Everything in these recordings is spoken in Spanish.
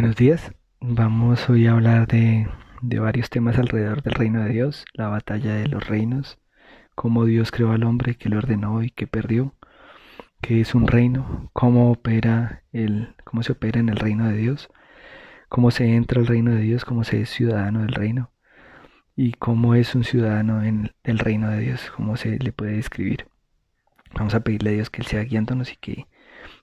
Buenos días. Vamos hoy a hablar de, de, varios temas alrededor del reino de Dios, la batalla de los reinos, cómo Dios creó al hombre, que lo ordenó y que perdió, qué es un reino, cómo opera el, cómo se opera en el reino de Dios, cómo se entra al reino de Dios, cómo se es ciudadano del reino y cómo es un ciudadano en el reino de Dios, cómo se le puede describir. Vamos a pedirle a Dios que Él sea guiándonos y que,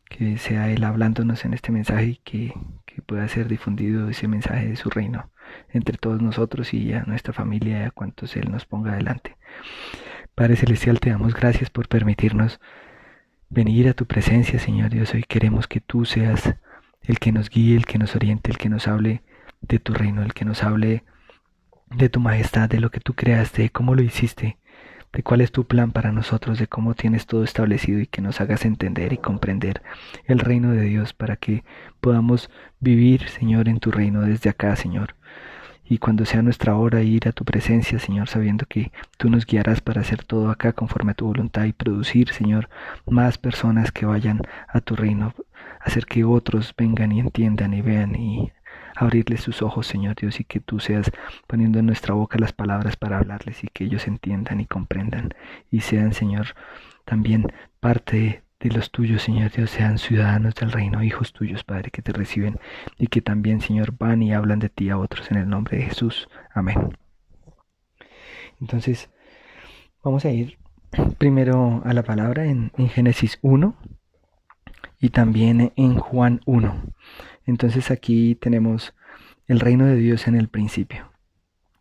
que sea Él hablándonos en este mensaje y que, que pueda ser difundido ese mensaje de su reino entre todos nosotros y a nuestra familia y a cuantos Él nos ponga adelante. Padre Celestial, te damos gracias por permitirnos venir a tu presencia, Señor Dios. Hoy queremos que tú seas el que nos guíe, el que nos oriente, el que nos hable de tu reino, el que nos hable de tu majestad, de lo que tú creaste, de cómo lo hiciste, de cuál es tu plan para nosotros, de cómo tienes todo establecido y que nos hagas entender y comprender el reino de Dios para que podamos vivir, Señor, en tu reino desde acá, Señor. Y cuando sea nuestra hora ir a tu presencia, Señor, sabiendo que tú nos guiarás para hacer todo acá conforme a tu voluntad y producir, Señor, más personas que vayan a tu reino, hacer que otros vengan y entiendan y vean y abrirles sus ojos, Señor Dios, y que tú seas poniendo en nuestra boca las palabras para hablarles y que ellos entiendan y comprendan y sean, Señor, también parte de los tuyos, Señor Dios, sean ciudadanos del reino, hijos tuyos, Padre, que te reciben y que también, Señor, van y hablan de ti a otros en el nombre de Jesús. Amén. Entonces, vamos a ir primero a la palabra en, en Génesis 1 y también en Juan 1. Entonces aquí tenemos el reino de Dios en el principio.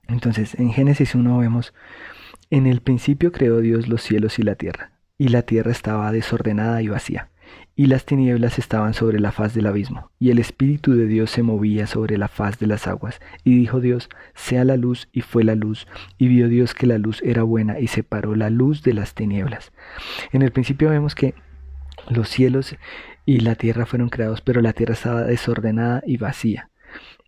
Entonces en Génesis 1 vemos, en el principio creó Dios los cielos y la tierra, y la tierra estaba desordenada y vacía, y las tinieblas estaban sobre la faz del abismo, y el Espíritu de Dios se movía sobre la faz de las aguas, y dijo Dios, sea la luz, y fue la luz, y vio Dios que la luz era buena, y separó la luz de las tinieblas. En el principio vemos que los cielos y la tierra fueron creados, pero la tierra estaba desordenada y vacía.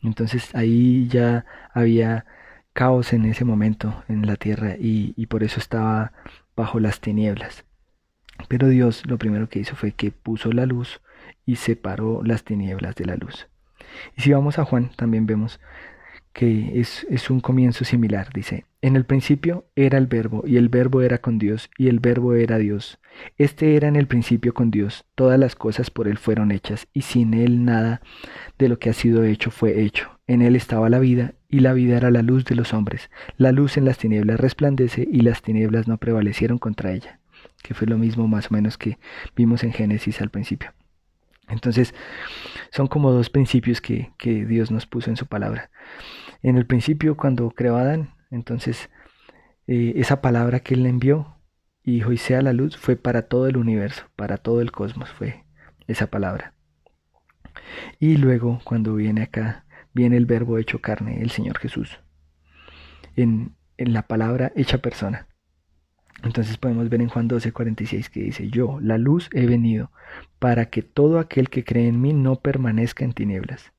Entonces ahí ya había caos en ese momento en la tierra y, por eso estaba bajo las tinieblas. Pero Dios lo primero que hizo fue que puso la luz y separó las tinieblas de la luz. Y si vamos a Juan, también vemos que es, es un comienzo similar. Dice, en el principio era el verbo, y el verbo era con Dios, y el verbo era Dios. Este era en el principio con Dios. Todas las cosas por Él fueron hechas, y sin Él nada de lo que ha sido hecho fue hecho. En Él estaba la vida, y la vida era la luz de los hombres. La luz en las tinieblas resplandece, y las tinieblas no prevalecieron contra ella. Que fue lo mismo más o menos que vimos en Génesis al principio. Entonces, son como dos principios que, que Dios nos puso en su palabra. En el principio, cuando creó Adán, entonces eh, esa palabra que él le envió y dijo y sea la luz fue para todo el universo, para todo el cosmos, fue esa palabra. Y luego, cuando viene acá, viene el verbo hecho carne, el Señor Jesús, en, en la palabra hecha persona. Entonces podemos ver en Juan 12, 46 que dice, yo, la luz, he venido para que todo aquel que cree en mí no permanezca en tinieblas.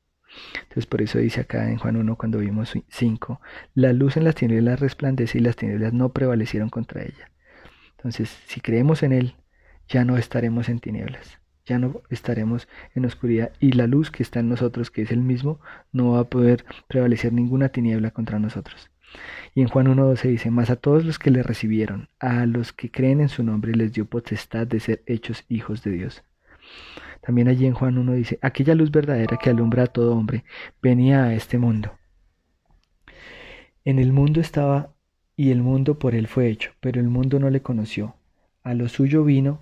Entonces por eso dice acá en Juan 1 cuando vimos 5, la luz en las tinieblas resplandece y las tinieblas no prevalecieron contra ella. Entonces si creemos en Él, ya no estaremos en tinieblas, ya no estaremos en oscuridad y la luz que está en nosotros, que es el mismo, no va a poder prevalecer ninguna tiniebla contra nosotros. Y en Juan 1.12 dice, más a todos los que le recibieron, a los que creen en su nombre, les dio potestad de ser hechos hijos de Dios. También allí en Juan 1 dice, aquella luz verdadera que alumbra a todo hombre venía a este mundo. En el mundo estaba y el mundo por él fue hecho, pero el mundo no le conoció. A lo suyo vino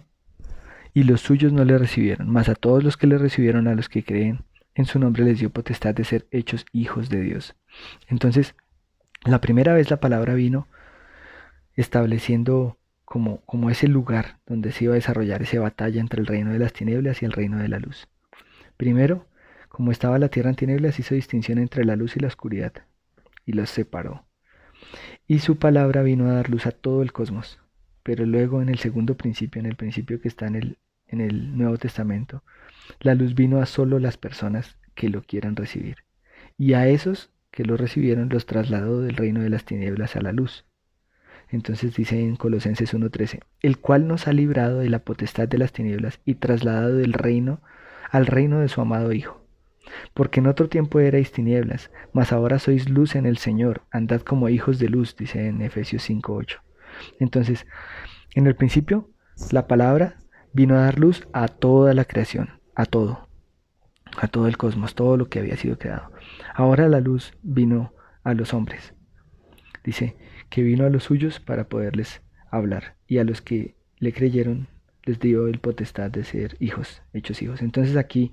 y los suyos no le recibieron, mas a todos los que le recibieron, a los que creen en su nombre les dio potestad de ser hechos hijos de Dios. Entonces, la primera vez la palabra vino estableciendo como, como ese lugar donde se iba a desarrollar esa batalla entre el reino de las tinieblas y el reino de la luz. Primero, como estaba la tierra en tinieblas, hizo distinción entre la luz y la oscuridad, y los separó. Y su palabra vino a dar luz a todo el cosmos. Pero luego en el segundo principio, en el principio que está en el, en el Nuevo Testamento, la luz vino a solo las personas que lo quieran recibir. Y a esos que lo recibieron los trasladó del reino de las tinieblas a la luz. Entonces dice en Colosenses 1.13, el cual nos ha librado de la potestad de las tinieblas y trasladado del reino al reino de su amado Hijo, porque en otro tiempo erais tinieblas, mas ahora sois luz en el Señor, andad como hijos de luz, dice en Efesios 5.8. Entonces, en el principio, la palabra vino a dar luz a toda la creación, a todo, a todo el cosmos, todo lo que había sido creado. Ahora la luz vino a los hombres. Dice que vino a los suyos para poderles hablar y a los que le creyeron les dio el potestad de ser hijos, hechos hijos. Entonces aquí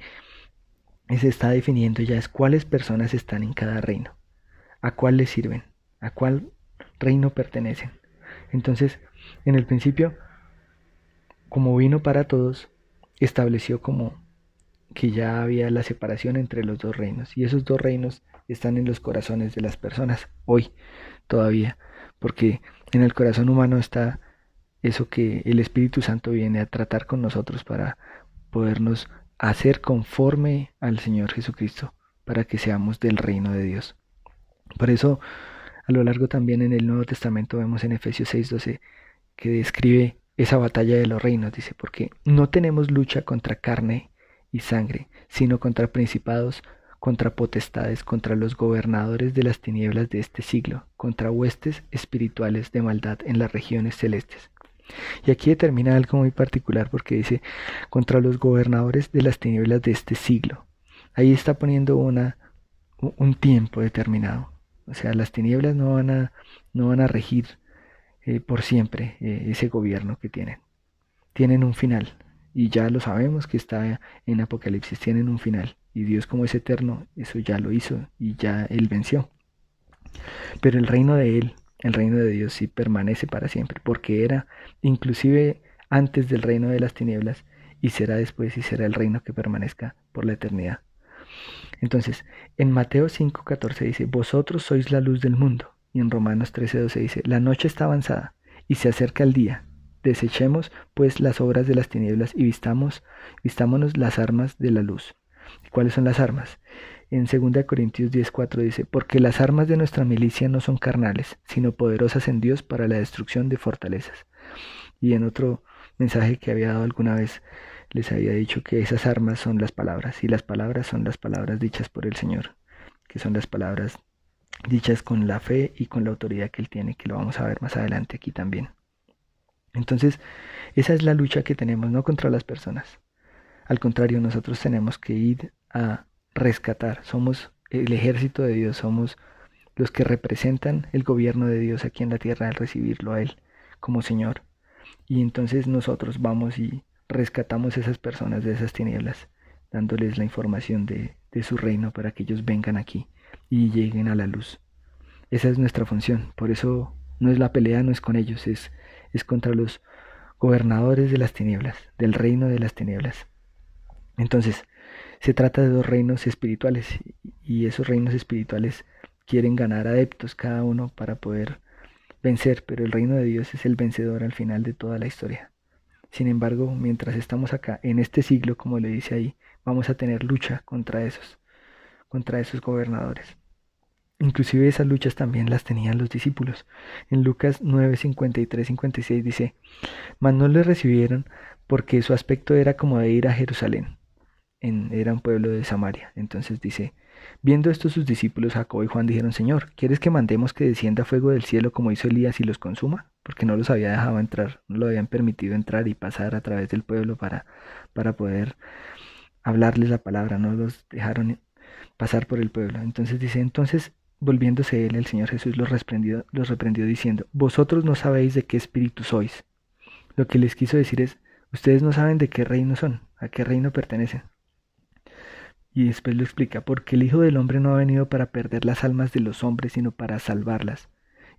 se está definiendo ya es cuáles personas están en cada reino, a cuál les sirven, a cuál reino pertenecen. Entonces, en el principio, como vino para todos, estableció como que ya había la separación entre los dos reinos. Y esos dos reinos están en los corazones de las personas, hoy todavía, porque en el corazón humano está eso que el Espíritu Santo viene a tratar con nosotros para podernos hacer conforme al Señor Jesucristo, para que seamos del reino de Dios. Por eso, a lo largo también en el Nuevo Testamento vemos en Efesios 6:12 que describe esa batalla de los reinos, dice, porque no tenemos lucha contra carne y sangre, sino contra principados, contra potestades, contra los gobernadores de las tinieblas de este siglo, contra huestes espirituales de maldad en las regiones celestes. Y aquí determina algo muy particular porque dice contra los gobernadores de las tinieblas de este siglo. Ahí está poniendo una, un tiempo determinado. O sea, las tinieblas no van a, no van a regir eh, por siempre eh, ese gobierno que tienen. Tienen un final. Y ya lo sabemos que está en Apocalipsis, tienen un final. Y Dios como es eterno, eso ya lo hizo y ya Él venció. Pero el reino de Él el reino de Dios sí permanece para siempre, porque era inclusive antes del reino de las tinieblas y será después y será el reino que permanezca por la eternidad. Entonces, en Mateo 5:14 dice, vosotros sois la luz del mundo. Y en Romanos 13:12 dice, la noche está avanzada y se acerca el día. Desechemos pues las obras de las tinieblas y vistamos, vistámonos las armas de la luz. ¿Cuáles son las armas? En 2 Corintios 10:4 dice, porque las armas de nuestra milicia no son carnales, sino poderosas en Dios para la destrucción de fortalezas. Y en otro mensaje que había dado alguna vez, les había dicho que esas armas son las palabras, y las palabras son las palabras dichas por el Señor, que son las palabras dichas con la fe y con la autoridad que Él tiene, que lo vamos a ver más adelante aquí también. Entonces, esa es la lucha que tenemos, no contra las personas. Al contrario, nosotros tenemos que ir a rescatar, somos el ejército de Dios, somos los que representan el gobierno de Dios aquí en la tierra al recibirlo a Él como Señor. Y entonces nosotros vamos y rescatamos a esas personas de esas tinieblas, dándoles la información de, de su reino para que ellos vengan aquí y lleguen a la luz. Esa es nuestra función, por eso no es la pelea, no es con ellos, es, es contra los gobernadores de las tinieblas, del reino de las tinieblas. Entonces, se trata de dos reinos espirituales y esos reinos espirituales quieren ganar adeptos cada uno para poder vencer, pero el reino de Dios es el vencedor al final de toda la historia. Sin embargo, mientras estamos acá, en este siglo, como le dice ahí, vamos a tener lucha contra esos, contra esos gobernadores. Inclusive esas luchas también las tenían los discípulos. En Lucas 9, 53, 56 dice, mas no le recibieron porque su aspecto era como de ir a Jerusalén era un pueblo de Samaria. Entonces dice, viendo esto sus discípulos Jacob y Juan dijeron, Señor, ¿quieres que mandemos que descienda fuego del cielo como hizo Elías y los consuma? Porque no los había dejado entrar, no lo habían permitido entrar y pasar a través del pueblo para, para poder hablarles la palabra, no los dejaron pasar por el pueblo. Entonces dice, entonces volviéndose él, el Señor Jesús los los reprendió diciendo, vosotros no sabéis de qué espíritu sois. Lo que les quiso decir es, ustedes no saben de qué reino son, a qué reino pertenecen. Y después lo explica, porque el Hijo del Hombre no ha venido para perder las almas de los hombres, sino para salvarlas.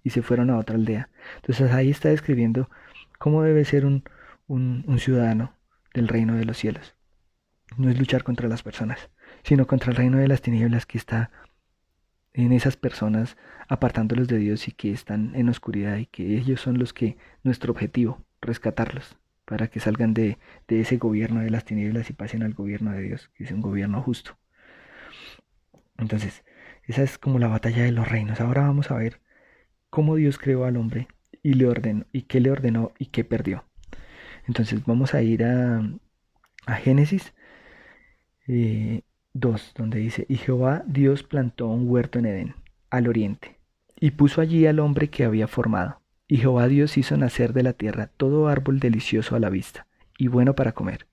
Y se fueron a otra aldea. Entonces ahí está describiendo cómo debe ser un, un, un ciudadano del reino de los cielos. No es luchar contra las personas, sino contra el reino de las tinieblas que está en esas personas apartándolos de Dios y que están en oscuridad y que ellos son los que nuestro objetivo, rescatarlos para que salgan de, ese gobierno de las tinieblas y pasen al gobierno de Dios, que es un gobierno justo. Entonces, esa es como la batalla de los reinos. Ahora vamos a ver cómo Dios creó al hombre y le ordenó, y qué le ordenó y qué perdió. Entonces vamos a ir a, a Génesis, eh, 2, donde dice, y Jehová Dios plantó un huerto en Edén, al oriente, y puso allí al hombre que había formado. Y Jehová Dios hizo nacer de la tierra todo árbol delicioso a la vista, y bueno para comer.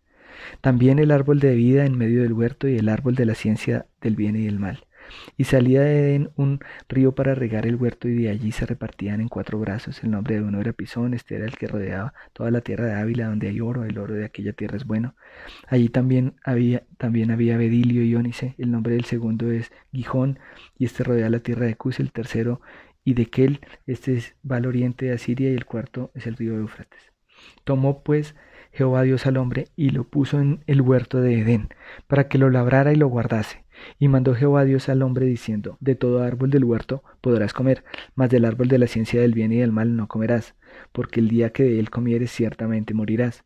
También el árbol de vida en medio del huerto y el árbol de la ciencia del bien y del mal. Y salía de Edén un río para regar el huerto y de allí se repartían en cuatro brazos. El nombre de uno era Pisón, este era el que rodeaba toda la tierra de Ávila donde hay oro, el oro de aquella tierra es bueno. Allí también había, también había Bedilio y Ónice, el nombre del segundo es Gijón y este rodea la tierra de Cus, el tercero y de Kel, este va al oriente de Asiria y el cuarto es el río Éufrates. Tomó pues Jehová Dios al hombre y lo puso en el huerto de Edén, para que lo labrara y lo guardase. Y mandó Jehová Dios al hombre diciendo, De todo árbol del huerto podrás comer, mas del árbol de la ciencia del bien y del mal no comerás, porque el día que de él comieres ciertamente morirás.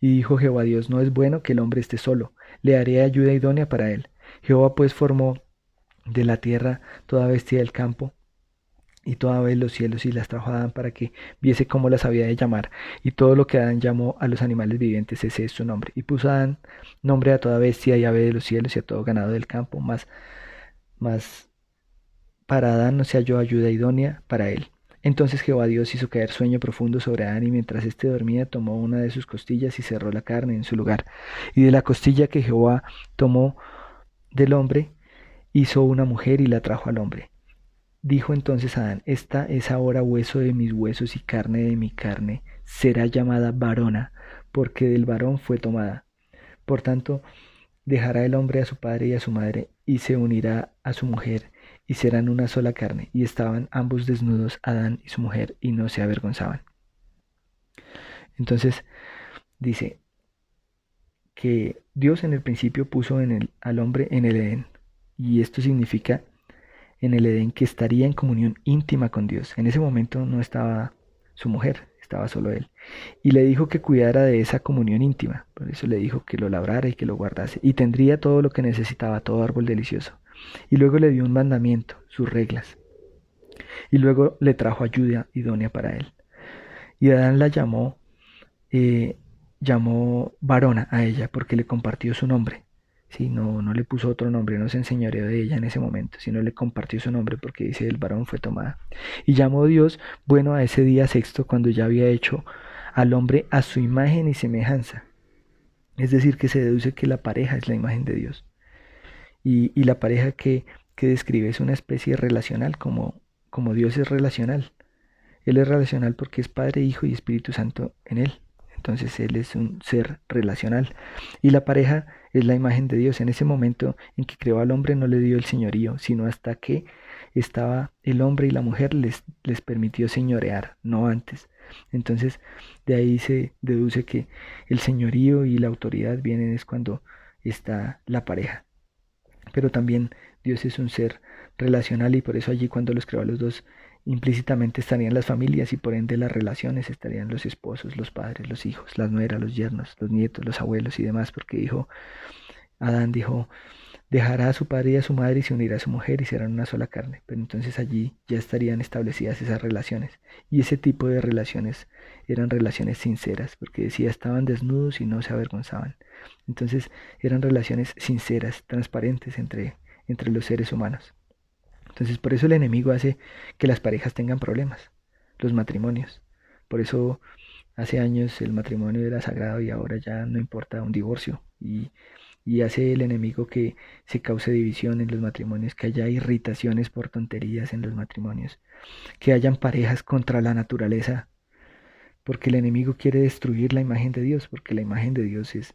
Y dijo Jehová Dios, No es bueno que el hombre esté solo, le haré ayuda idónea para él. Jehová pues formó de la tierra toda bestia del campo, y toda vez los cielos y las trajo a Adán para que viese cómo las había de llamar. Y todo lo que Adán llamó a los animales vivientes, ese es su nombre. Y puso Adán nombre a toda bestia y ave de los cielos y a todo ganado del campo, más, más para Adán no se halló ayuda idónea para él. Entonces Jehová Dios hizo caer sueño profundo sobre Adán y mientras éste dormía tomó una de sus costillas y cerró la carne en su lugar. Y de la costilla que Jehová tomó del hombre hizo una mujer y la trajo al hombre. Dijo entonces Adán, esta es ahora hueso de mis huesos y carne de mi carne, será llamada varona, porque del varón fue tomada. Por tanto, dejará el hombre a su padre y a su madre, y se unirá a su mujer, y serán una sola carne. Y estaban ambos desnudos, Adán y su mujer, y no se avergonzaban. Entonces, dice que Dios en el principio puso al hombre en el Edén, y esto significa en el Edén que estaría en comunión íntima con Dios. En ese momento no estaba su mujer, estaba solo él. Y le dijo que cuidara de esa comunión íntima. Por eso le dijo que lo labrara y que lo guardase. Y tendría todo lo que necesitaba, todo árbol delicioso. Y luego le dio un mandamiento, sus reglas. Y luego le trajo ayuda idónea para él. Y Adán la llamó, eh, llamó varona a ella porque le compartió su nombre. Sí, no, no le puso otro nombre, no se enseñoreó de ella en ese momento, sino le compartió su nombre porque dice el varón fue tomada. Y llamó Dios bueno a ese día sexto cuando ya había hecho al hombre a su imagen y semejanza. Es decir, que se deduce que la pareja es la imagen de Dios. Y, y la pareja que, que describe es una especie relacional, como, como Dios es relacional. Él es relacional porque es Padre, Hijo y Espíritu Santo en él. Entonces Él es un ser relacional. Y la pareja es la imagen de Dios. En ese momento en que creó al hombre no le dio el señorío, sino hasta que estaba el hombre y la mujer les, les permitió señorear, no antes. Entonces de ahí se deduce que el señorío y la autoridad vienen es cuando está la pareja. Pero también Dios es un ser relacional y por eso allí cuando los creó a los dos Implícitamente estarían las familias y por ende las relaciones, estarían los esposos, los padres, los hijos, las nueras, los yernos, los nietos, los abuelos y demás, porque dijo, Adán dijo, dejará a su padre y a su madre y se unirá a su mujer y serán una sola carne. Pero entonces allí ya estarían establecidas esas relaciones. Y ese tipo de relaciones eran relaciones sinceras, porque decía estaban desnudos y no se avergonzaban. Entonces eran relaciones sinceras, transparentes entre, entre los seres humanos. Entonces por eso el enemigo hace que las parejas tengan problemas, los matrimonios. Por eso hace años el matrimonio era sagrado y ahora ya no importa un divorcio. Y, y hace el enemigo que se cause división en los matrimonios, que haya irritaciones por tonterías en los matrimonios, que hayan parejas contra la naturaleza, porque el enemigo quiere destruir la imagen de Dios, porque la imagen de Dios es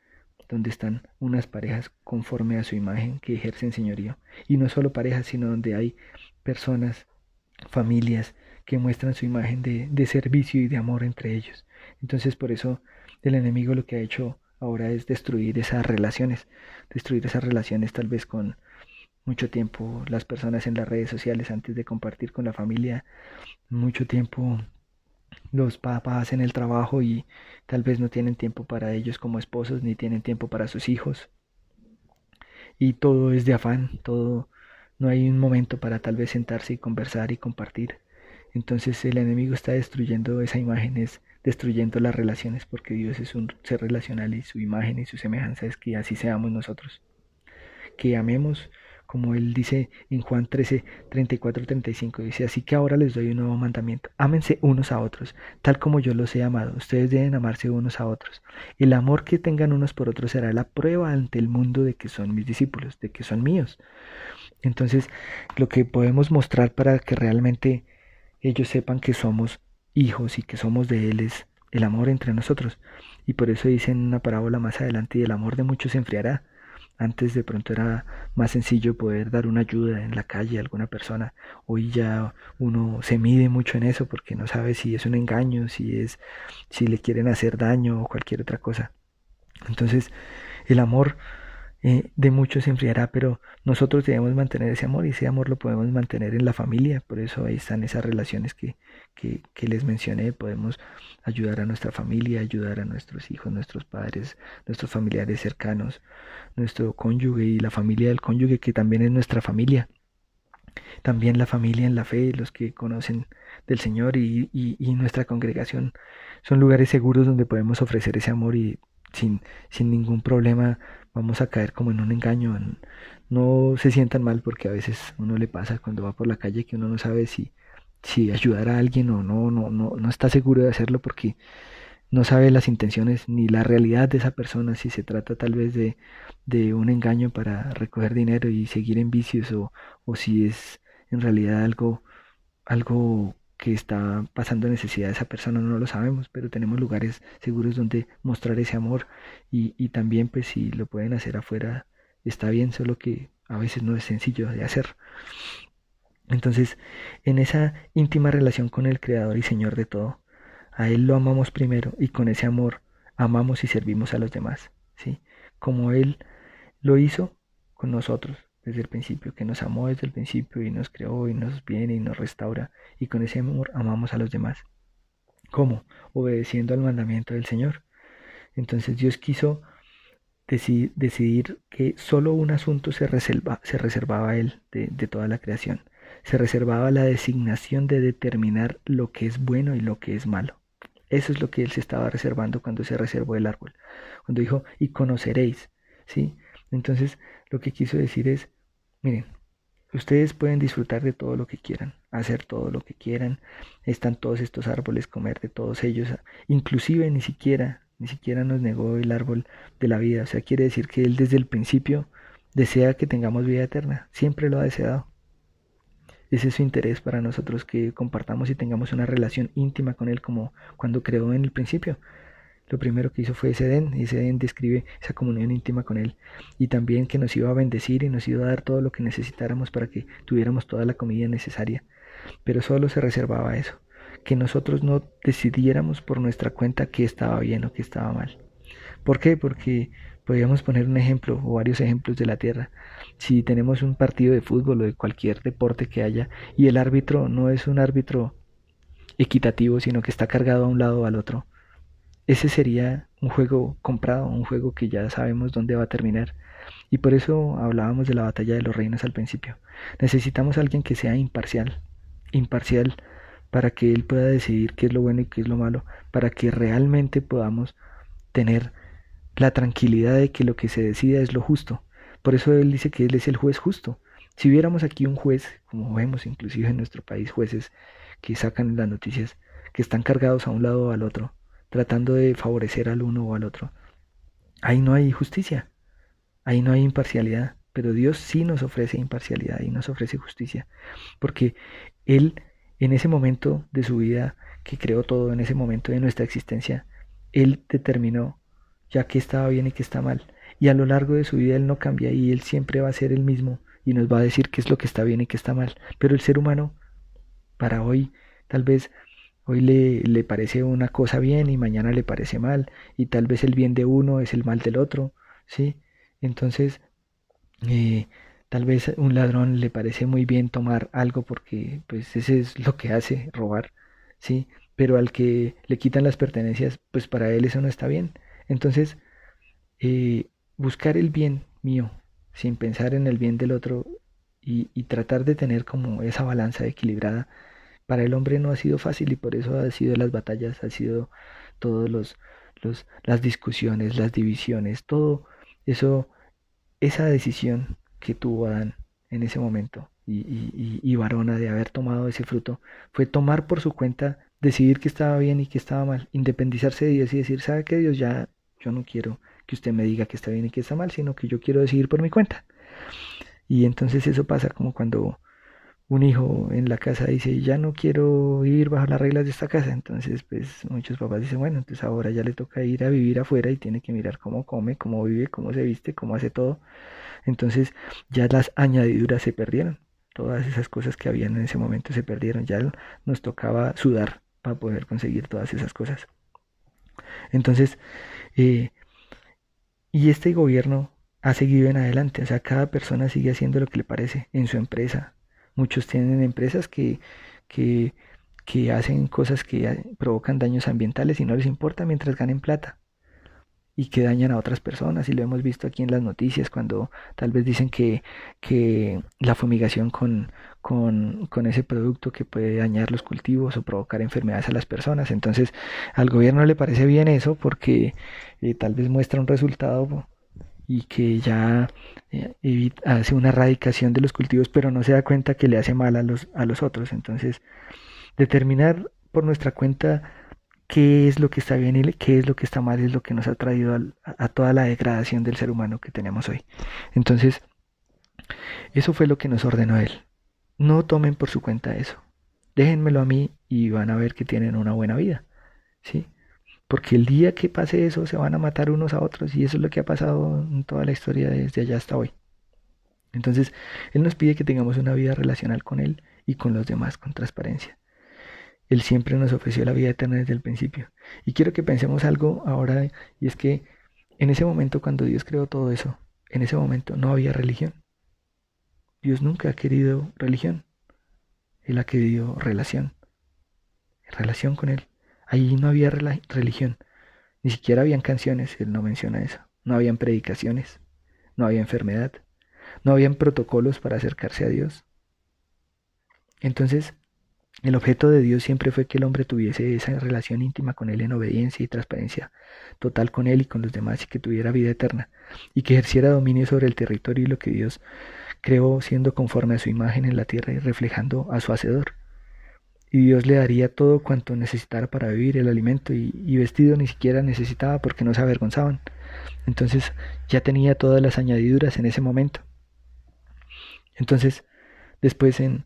donde están unas parejas conforme a su imagen que ejercen señorío. Y no solo parejas, sino donde hay personas, familias que muestran su imagen de, de servicio y de amor entre ellos. Entonces por eso el enemigo lo que ha hecho ahora es destruir esas relaciones, destruir esas relaciones tal vez con mucho tiempo las personas en las redes sociales antes de compartir con la familia, mucho tiempo los papás en el trabajo y tal vez no tienen tiempo para ellos como esposos ni tienen tiempo para sus hijos. Y todo es de afán, todo no hay un momento para tal vez sentarse y conversar y compartir. Entonces el enemigo está destruyendo esa imagen, es destruyendo las relaciones porque Dios es un ser relacional y su imagen y su semejanza es que así seamos nosotros. que amemos como él dice en Juan 13, 34, 35, dice, así que ahora les doy un nuevo mandamiento, ámense unos a otros, tal como yo los he amado, ustedes deben amarse unos a otros. El amor que tengan unos por otros será la prueba ante el mundo de que son mis discípulos, de que son míos. Entonces, lo que podemos mostrar para que realmente ellos sepan que somos hijos y que somos de Él es el amor entre nosotros. Y por eso dice en una parábola más adelante, y el amor de muchos se enfriará. Antes de pronto era más sencillo poder dar una ayuda en la calle a alguna persona. Hoy ya uno se mide mucho en eso porque no sabe si es un engaño, si es si le quieren hacer daño o cualquier otra cosa. Entonces, el amor eh, de muchos se enfriará, pero nosotros debemos mantener ese amor y ese amor lo podemos mantener en la familia. Por eso ahí están esas relaciones que, que, les mencioné. Podemos ayudar a nuestra familia, ayudar a nuestros hijos, nuestros padres, nuestros familiares cercanos, nuestro cónyuge y la familia del cónyuge que también es nuestra familia. También la familia en la fe, los que conocen del Señor y, y, y nuestra congregación son lugares seguros donde podemos ofrecer ese amor y sin, sin ningún problema vamos a caer como en un engaño. No se sientan mal porque a veces uno le pasa cuando va por la calle que uno no sabe si, si ayudar a alguien o no, no, no, no está seguro de hacerlo porque no sabe las intenciones ni la realidad de esa persona, si se trata tal vez de, de un engaño para recoger dinero y seguir en vicios o, o si es en realidad algo, algo que está pasando necesidad esa persona, no lo sabemos, pero tenemos lugares seguros donde mostrar ese amor y, y también pues si lo pueden hacer afuera está bien, solo que a veces no es sencillo de hacer. Entonces, en esa íntima relación con el Creador y Señor de todo, a Él lo amamos primero y con ese amor amamos y servimos a los demás, ¿sí? Como Él lo hizo con nosotros desde el principio, que nos amó desde el principio y nos creó y nos viene y nos restaura y con ese amor amamos a los demás. ¿Cómo? Obedeciendo al mandamiento del Señor. Entonces Dios quiso decidir, que solo un asunto se, se reservaba a Él de, de toda la creación. Se reservaba la designación de determinar lo que es bueno y lo que es malo. Eso es lo que Él se estaba reservando cuando se reservó el árbol. Cuando dijo, y conoceréis. ¿Sí? Entonces, lo que quiso decir es, miren, ustedes pueden disfrutar de todo lo que quieran, hacer todo lo que quieran, están todos estos árboles, comer de todos ellos, inclusive ni siquiera, ni siquiera nos negó el árbol de la vida, o sea, quiere decir que Él desde el principio desea que tengamos vida eterna, siempre lo ha deseado. Ese es su interés para nosotros que compartamos y tengamos una relación íntima con Él como cuando creó en el principio lo primero que hizo fue ese y ese Edén describe esa comunión íntima con Él, y también que nos iba a bendecir y nos iba a dar todo lo que necesitáramos para que tuviéramos toda la comida necesaria. Pero solo se reservaba eso, que nosotros no decidiéramos por nuestra cuenta qué estaba bien o qué estaba mal. ¿Por qué? Porque podríamos poner un ejemplo o varios ejemplos de la tierra. Si tenemos un partido de fútbol o de cualquier deporte que haya y el árbitro no es un árbitro equitativo, sino que está cargado a un lado o al otro, ese sería un juego comprado, un juego que ya sabemos dónde va a terminar. Y por eso hablábamos de la batalla de los reinos al principio. Necesitamos a alguien que sea imparcial, imparcial para que él pueda decidir qué es lo bueno y qué es lo malo, para que realmente podamos tener la tranquilidad de que lo que se decida es lo justo. Por eso él dice que él es el juez justo. Si viéramos aquí un juez, como vemos inclusive en nuestro país, jueces que sacan las noticias, que están cargados a un lado o al otro, tratando de favorecer al uno o al otro. Ahí no hay justicia, ahí no hay imparcialidad, pero Dios sí nos ofrece imparcialidad y nos ofrece justicia, porque Él en ese momento de su vida, que creó todo, en ese momento de nuestra existencia, Él determinó ya que estaba bien y que está mal. Y a lo largo de su vida Él no cambia y Él siempre va a ser el mismo y nos va a decir qué es lo que está bien y qué está mal. Pero el ser humano, para hoy, tal vez Hoy le, le, parece una cosa bien y mañana le parece mal, y tal vez el bien de uno es el mal del otro, ¿sí? Entonces, eh, tal vez un ladrón le parece muy bien tomar algo porque, pues, ese es lo que hace, robar, ¿sí? Pero al que le quitan las pertenencias, pues para él eso no está bien. Entonces, eh, buscar el bien mío, sin pensar en el bien del otro, y, tratar de tener como esa balanza equilibrada, para el hombre no ha sido fácil y por eso ha sido las batallas, ha sido todos los, los las discusiones, las divisiones, todo eso esa decisión que tuvo Adán en ese momento y, y, y, varona de haber tomado ese fruto fue tomar por su cuenta, decidir que estaba bien y que estaba mal, independizarse de Dios y decir, ¿sabe que Dios ya, yo no quiero que usted me diga que está bien y que está mal, sino que yo quiero decidir por mi cuenta. Y entonces eso pasa como cuando un hijo en la casa dice, ya no quiero vivir bajo las reglas de esta casa. Entonces, pues muchos papás dicen, bueno, entonces ahora ya le toca ir a vivir afuera y tiene que mirar cómo come, cómo vive, cómo se viste, cómo hace todo. Entonces ya las añadiduras se perdieron. Todas esas cosas que habían en ese momento se perdieron. Ya nos tocaba sudar para poder conseguir todas esas cosas. Entonces, eh, y este gobierno ha seguido en adelante. O sea, cada persona sigue haciendo lo que le parece en su empresa, Muchos tienen empresas que, que, que hacen cosas que provocan daños ambientales y no les importa mientras ganen plata y que dañan a otras personas y lo hemos visto aquí en las noticias cuando tal vez dicen que, que la fumigación con, con, con, ese producto que puede dañar los cultivos o provocar enfermedades a las personas. Entonces al gobierno le parece bien eso porque eh, tal vez muestra un resultado y que ya eh, hace una erradicación de los cultivos, pero no se da cuenta que le hace mal a los, a los otros. Entonces, determinar por nuestra cuenta qué es lo que está bien y qué es lo que está mal es lo que nos ha traído a, toda la degradación del ser humano que tenemos hoy. Entonces, eso fue lo que nos ordenó él. No tomen por su cuenta eso. Déjenmelo a mí y van a ver que tienen una buena vida. ¿Sí? Porque el día que pase eso se van a matar unos a otros y eso es lo que ha pasado en toda la historia desde allá hasta hoy. Entonces, Él nos pide que tengamos una vida relacional con Él y con los demás con transparencia. Él siempre nos ofreció la vida eterna desde el principio. Y quiero que pensemos algo ahora, y es que en ese momento cuando Dios creó todo eso, en ese momento no había religión. Dios nunca ha querido religión. Él ha querido relación. Relación con Él. Allí no había religión, ni siquiera habían canciones, él no menciona eso. No habían predicaciones, no había enfermedad, no habían protocolos para acercarse a Dios. Entonces, el objeto de Dios siempre fue que el hombre tuviese esa relación íntima con Él en obediencia y transparencia total con Él y con los demás y que tuviera vida eterna y que ejerciera dominio sobre el territorio y lo que Dios creó siendo conforme a su imagen en la tierra y reflejando a su Hacedor y Dios le daría todo cuanto necesitara para vivir, el alimento y, vestido ni siquiera necesitaba porque no se avergonzaban. Entonces ya tenía todas las añadiduras en ese momento. Entonces, después en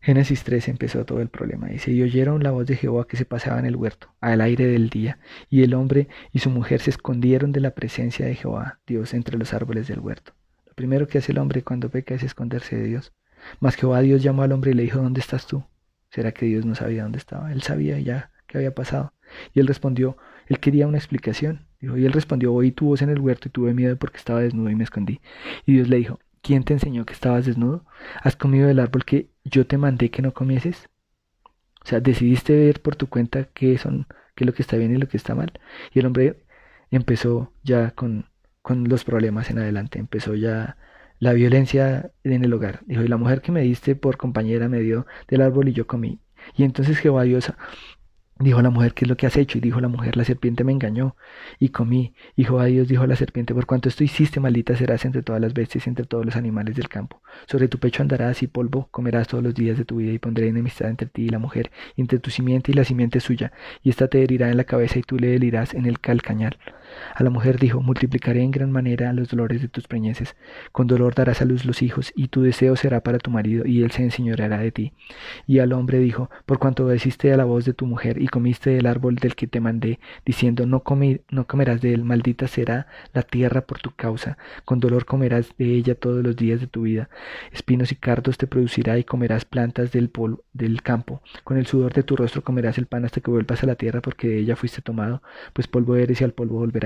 Génesis 3 empezó todo el problema. Dice, y oyeron la voz de Jehová que se pasaba en el huerto, al aire del día, y el hombre y su mujer se escondieron de la presencia de Jehová, Dios, entre los árboles del huerto. Primero que hace el hombre cuando peca es esconderse de Dios. Mas Jehová Dios llamó al hombre y le dijo, ¿dónde estás tú? ¿Será que Dios no sabía dónde estaba? Él sabía ya qué había pasado. Y él respondió, él quería una explicación. Y él respondió, oí tu voz en el huerto y tuve miedo porque estaba desnudo y me escondí. Y Dios le dijo, ¿quién te enseñó que estabas desnudo? ¿Has comido del árbol que yo te mandé que no comieses? O sea, decidiste ver por tu cuenta qué son, qué es lo que está bien y lo que está mal. Y el hombre empezó ya con, con los problemas en adelante, empezó ya la violencia en el hogar. Dijo, y la mujer que me diste por compañera me dio del árbol y yo comí. Y entonces Jehová Dios Dijo la mujer, ¿qué es lo que has hecho? Y dijo la mujer, la serpiente me engañó y comí. Y Jehová Dios dijo a la serpiente, por cuanto esto hiciste, maldita serás entre todas las bestias y entre todos los animales del campo. Sobre tu pecho andarás y polvo comerás todos los días de tu vida y pondré enemistad entre ti y la mujer, entre tu simiente y la simiente suya. Y ésta te herirá en la cabeza y tú le herirás en el calcañal. A la mujer dijo, multiplicaré en gran manera los dolores de tus preñeces. Con dolor darás a luz los hijos, y tu deseo será para tu marido, y él se enseñoreará de ti. Y al hombre dijo, por cuanto obedeciste a la voz de tu mujer, y comiste del árbol del que te mandé, diciendo, no, no comerás de él, maldita será la tierra por tu causa, con dolor comerás de ella todos los días de tu vida. Espinos y cardos te producirá, y comerás plantas del, del campo. Con el sudor de tu rostro comerás el pan hasta que vuelvas a la tierra, porque de ella fuiste tomado, pues polvo eres y al polvo volverás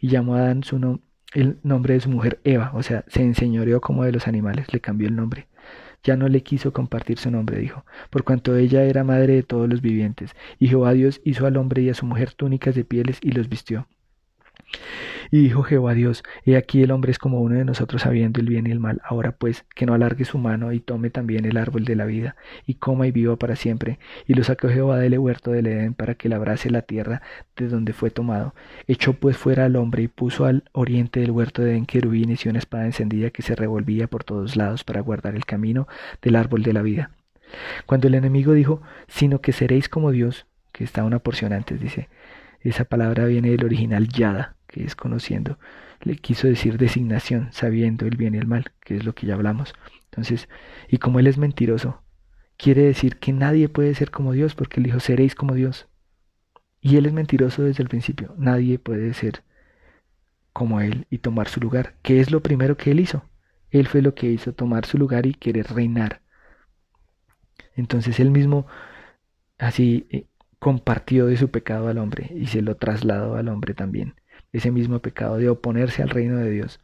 y llamó a Adán su el nombre de su mujer Eva, o sea, se enseñoreó como de los animales, le cambió el nombre. Ya no le quiso compartir su nombre, dijo, por cuanto ella era madre de todos los vivientes. Y Jehová Dios hizo al hombre y a su mujer túnicas de pieles y los vistió. Y dijo Jehová Dios, He aquí el hombre es como uno de nosotros sabiendo el bien y el mal. Ahora pues, que no alargue su mano y tome también el árbol de la vida, y coma y viva para siempre. Y lo sacó Jehová del huerto del Edén para que labrase la tierra de donde fue tomado. Echó pues fuera al hombre y puso al oriente del huerto de Edén querubines y una espada encendida que se revolvía por todos lados para guardar el camino del árbol de la vida. Cuando el enemigo dijo, sino que seréis como Dios, que está una porción antes, dice, esa palabra viene del original yada, que es conociendo. Le quiso decir designación, sabiendo el bien y el mal, que es lo que ya hablamos. Entonces, y como él es mentiroso, quiere decir que nadie puede ser como Dios, porque él dijo, seréis como Dios. Y él es mentiroso desde el principio. Nadie puede ser como él y tomar su lugar. ¿Qué es lo primero que él hizo? Él fue lo que hizo, tomar su lugar y querer reinar. Entonces él mismo así eh, compartió de su pecado al hombre y se lo trasladó al hombre también ese mismo pecado de oponerse al reino de Dios.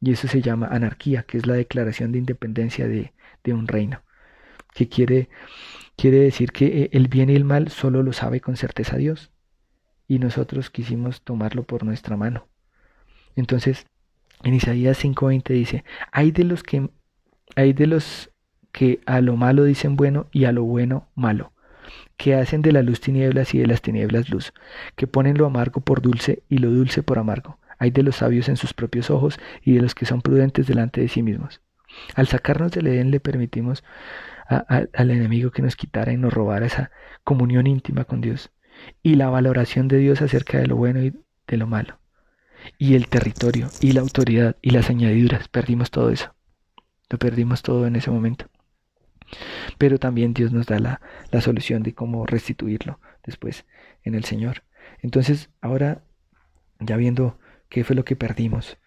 Y eso se llama anarquía, que es la declaración de independencia de, de un reino, que quiere, quiere decir que eh, el bien y el mal solo lo sabe con certeza Dios, y nosotros quisimos tomarlo por nuestra mano. Entonces, en Isaías 5:20 dice, hay de los que hay de los que a lo malo dicen bueno y a lo bueno malo que hacen de la luz tinieblas y de las tinieblas luz, que ponen lo amargo por dulce y lo dulce por amargo. Hay de los sabios en sus propios ojos y de los que son prudentes delante de sí mismos. Al sacarnos del Edén le permitimos al enemigo que nos quitara y nos robara esa comunión íntima con Dios y la valoración de Dios acerca de lo bueno y de lo malo. Y el territorio y la autoridad y las añadiduras, perdimos todo eso. Lo perdimos todo en ese momento. Pero también Dios nos da la, la solución de cómo restituirlo después en el Señor. Entonces, ahora, ya viendo qué fue lo que perdimos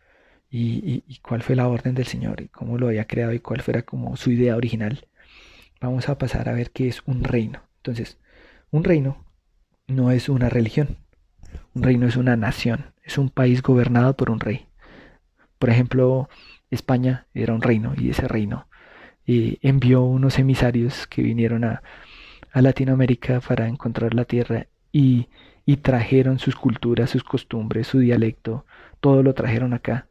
y, y, cuál fue la orden del Señor y cómo lo había creado y cuál fuera como su idea original, vamos a pasar a ver qué es un reino. Entonces, un reino no es una religión, un reino es una nación, es un país gobernado por un rey. Por ejemplo, España era un reino y ese reino envió unos emisarios que vinieron a, Latinoamérica para encontrar la tierra y, y trajeron sus culturas, sus costumbres, su dialecto, todo lo trajeron acá,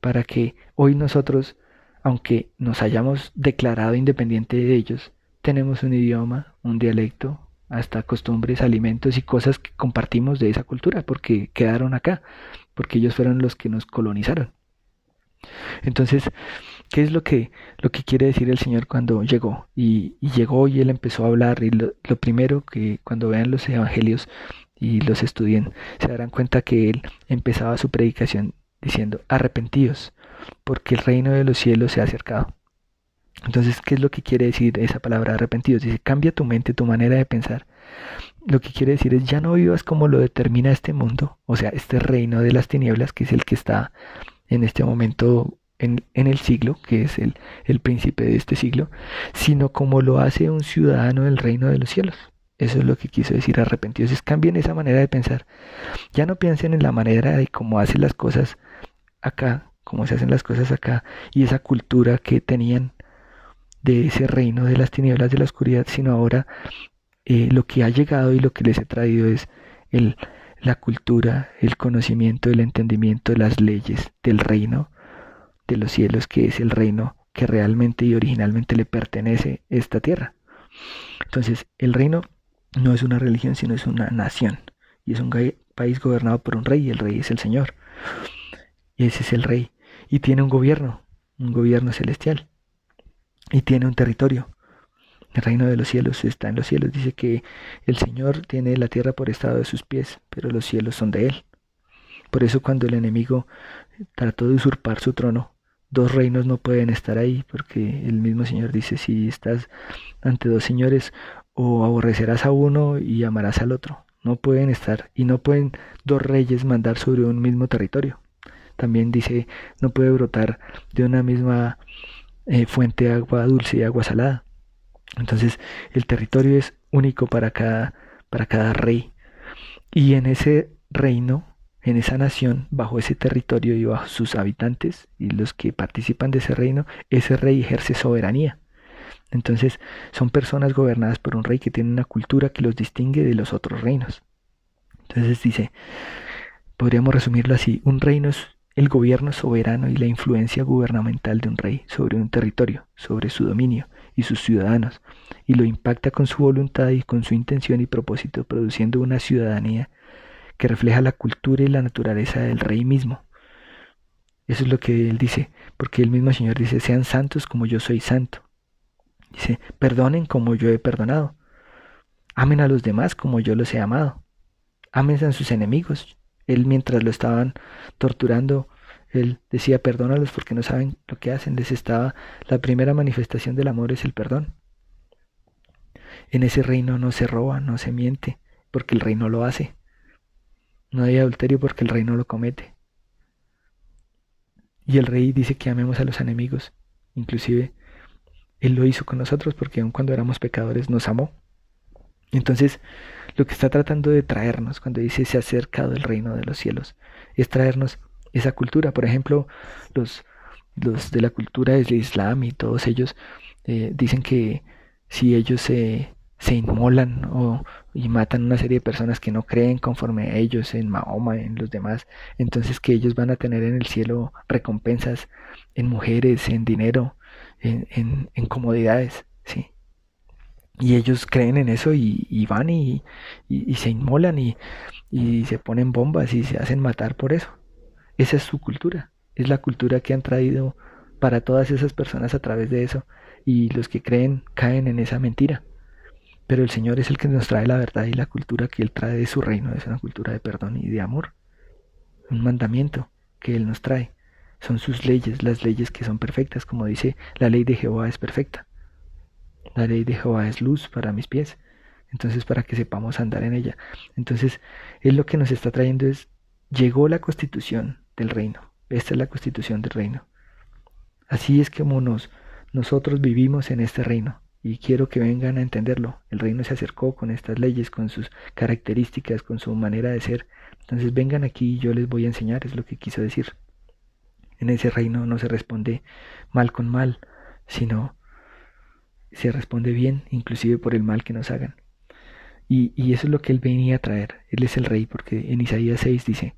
para que hoy nosotros, aunque nos hayamos declarado independiente de ellos, tenemos un idioma, un dialecto, hasta costumbres, alimentos y cosas que compartimos de esa cultura, porque quedaron acá, porque ellos fueron los que nos colonizaron. Entonces, ¿qué es lo que, lo que quiere decir el Señor cuando llegó? Y, llegó y él empezó a hablar y lo, primero que cuando vean los evangelios y los estudien, se darán cuenta que él empezaba su predicación diciendo, arrepentidos, porque el reino de los cielos se ha acercado. Entonces, ¿qué es lo que quiere decir esa palabra arrepentidos? Dice, cambia tu mente, tu manera de pensar. Lo que quiere decir es, ya no vivas como lo determina este mundo, o sea, este reino de las tinieblas, que es el que está en este momento en, el siglo, que es el, el príncipe de este siglo, sino como lo hace un ciudadano del reino de los cielos. Eso es lo que quiso decir arrepentidos. Es cambien esa manera de pensar. Ya no piensen en la manera de cómo hacen las cosas acá, cómo se hacen las cosas acá, y esa cultura que tenían de ese reino de las tinieblas de la oscuridad, sino ahora eh, lo que ha llegado y lo que les he traído es el, la cultura, el conocimiento, el entendimiento, las leyes del reino de los cielos, que es el reino que realmente y originalmente le pertenece esta tierra. Entonces, el reino no es una religión, sino es una nación. Y es un país gobernado por un rey, y el rey es el Señor. Y ese es el rey. Y tiene un gobierno, un gobierno celestial. Y tiene un territorio. El reino de los cielos está en los cielos. Dice que el Señor tiene la tierra por estado de sus pies, pero los cielos son de Él. Por eso cuando el enemigo trató de usurpar su trono, dos reinos no pueden estar ahí, porque el mismo Señor dice, si estás ante dos señores, o aborrecerás a uno y amarás al otro. No pueden estar, y no pueden dos reyes mandar sobre un mismo territorio. También dice, no puede brotar de una misma eh, fuente agua dulce y agua salada. Entonces el territorio es único para cada, para cada rey. Y en ese reino, en esa nación, bajo ese territorio y bajo sus habitantes y los que participan de ese reino, ese rey ejerce soberanía. Entonces son personas gobernadas por un rey que tiene una cultura que los distingue de los otros reinos. Entonces dice, podríamos resumirlo así, un reino es el gobierno soberano y la influencia gubernamental de un rey sobre un territorio, sobre su dominio y sus ciudadanos, y lo impacta con su voluntad y con su intención y propósito, produciendo una ciudadanía que refleja la cultura y la naturaleza del rey mismo. Eso es lo que él dice, porque el mismo Señor dice, sean santos como yo soy santo. Dice, perdonen como yo he perdonado. Amen a los demás como yo los he amado. Amen a sus enemigos. Él mientras lo estaban torturando, él decía, perdónalos porque no saben lo que hacen. Les estaba, la primera manifestación del amor es el perdón. En ese reino no se roba, no se miente, porque el reino lo hace. No hay adulterio porque el reino lo comete. Y el rey dice que amemos a los enemigos. Inclusive, Él lo hizo con nosotros porque aun cuando éramos pecadores nos amó. Entonces, lo que está tratando de traernos cuando dice se ha acercado el reino de los cielos es traernos esa cultura. Por ejemplo, los, los de la cultura del Islam y todos ellos eh, dicen que si ellos se, se inmolan o, y matan una serie de personas que no creen conforme a ellos en Mahoma, en los demás, entonces que ellos van a tener en el cielo recompensas en mujeres, en dinero, en, en, comodidades, ¿sí? Y ellos creen en eso y, van y, y, se inmolan y, y se ponen bombas y se hacen matar por eso. Esa es su cultura, es la cultura que han traído para todas esas personas a través de eso y los que creen caen en esa mentira. Pero el Señor es el que nos trae la verdad y la cultura que Él trae de su reino, es una cultura de perdón y de amor. Un mandamiento que Él nos trae. Son sus leyes, las leyes que son perfectas, como dice, la ley de Jehová es perfecta. La ley de Jehová es luz para mis pies. Entonces, para que sepamos andar en ella. Entonces, Él lo que nos está trayendo es, llegó la constitución del reino. Esta es la constitución del reino. Así es como nos, nosotros vivimos en este reino. Y quiero que vengan a entenderlo. El reino se acercó con estas leyes, con sus características, con su manera de ser. Entonces vengan aquí y yo les voy a enseñar, es lo que quiso decir. En ese reino no se responde mal con mal, sino se responde bien, inclusive por el mal que nos hagan. Y, y, eso es lo que él venía a traer. Él es el rey, porque en Isaías 6 dice,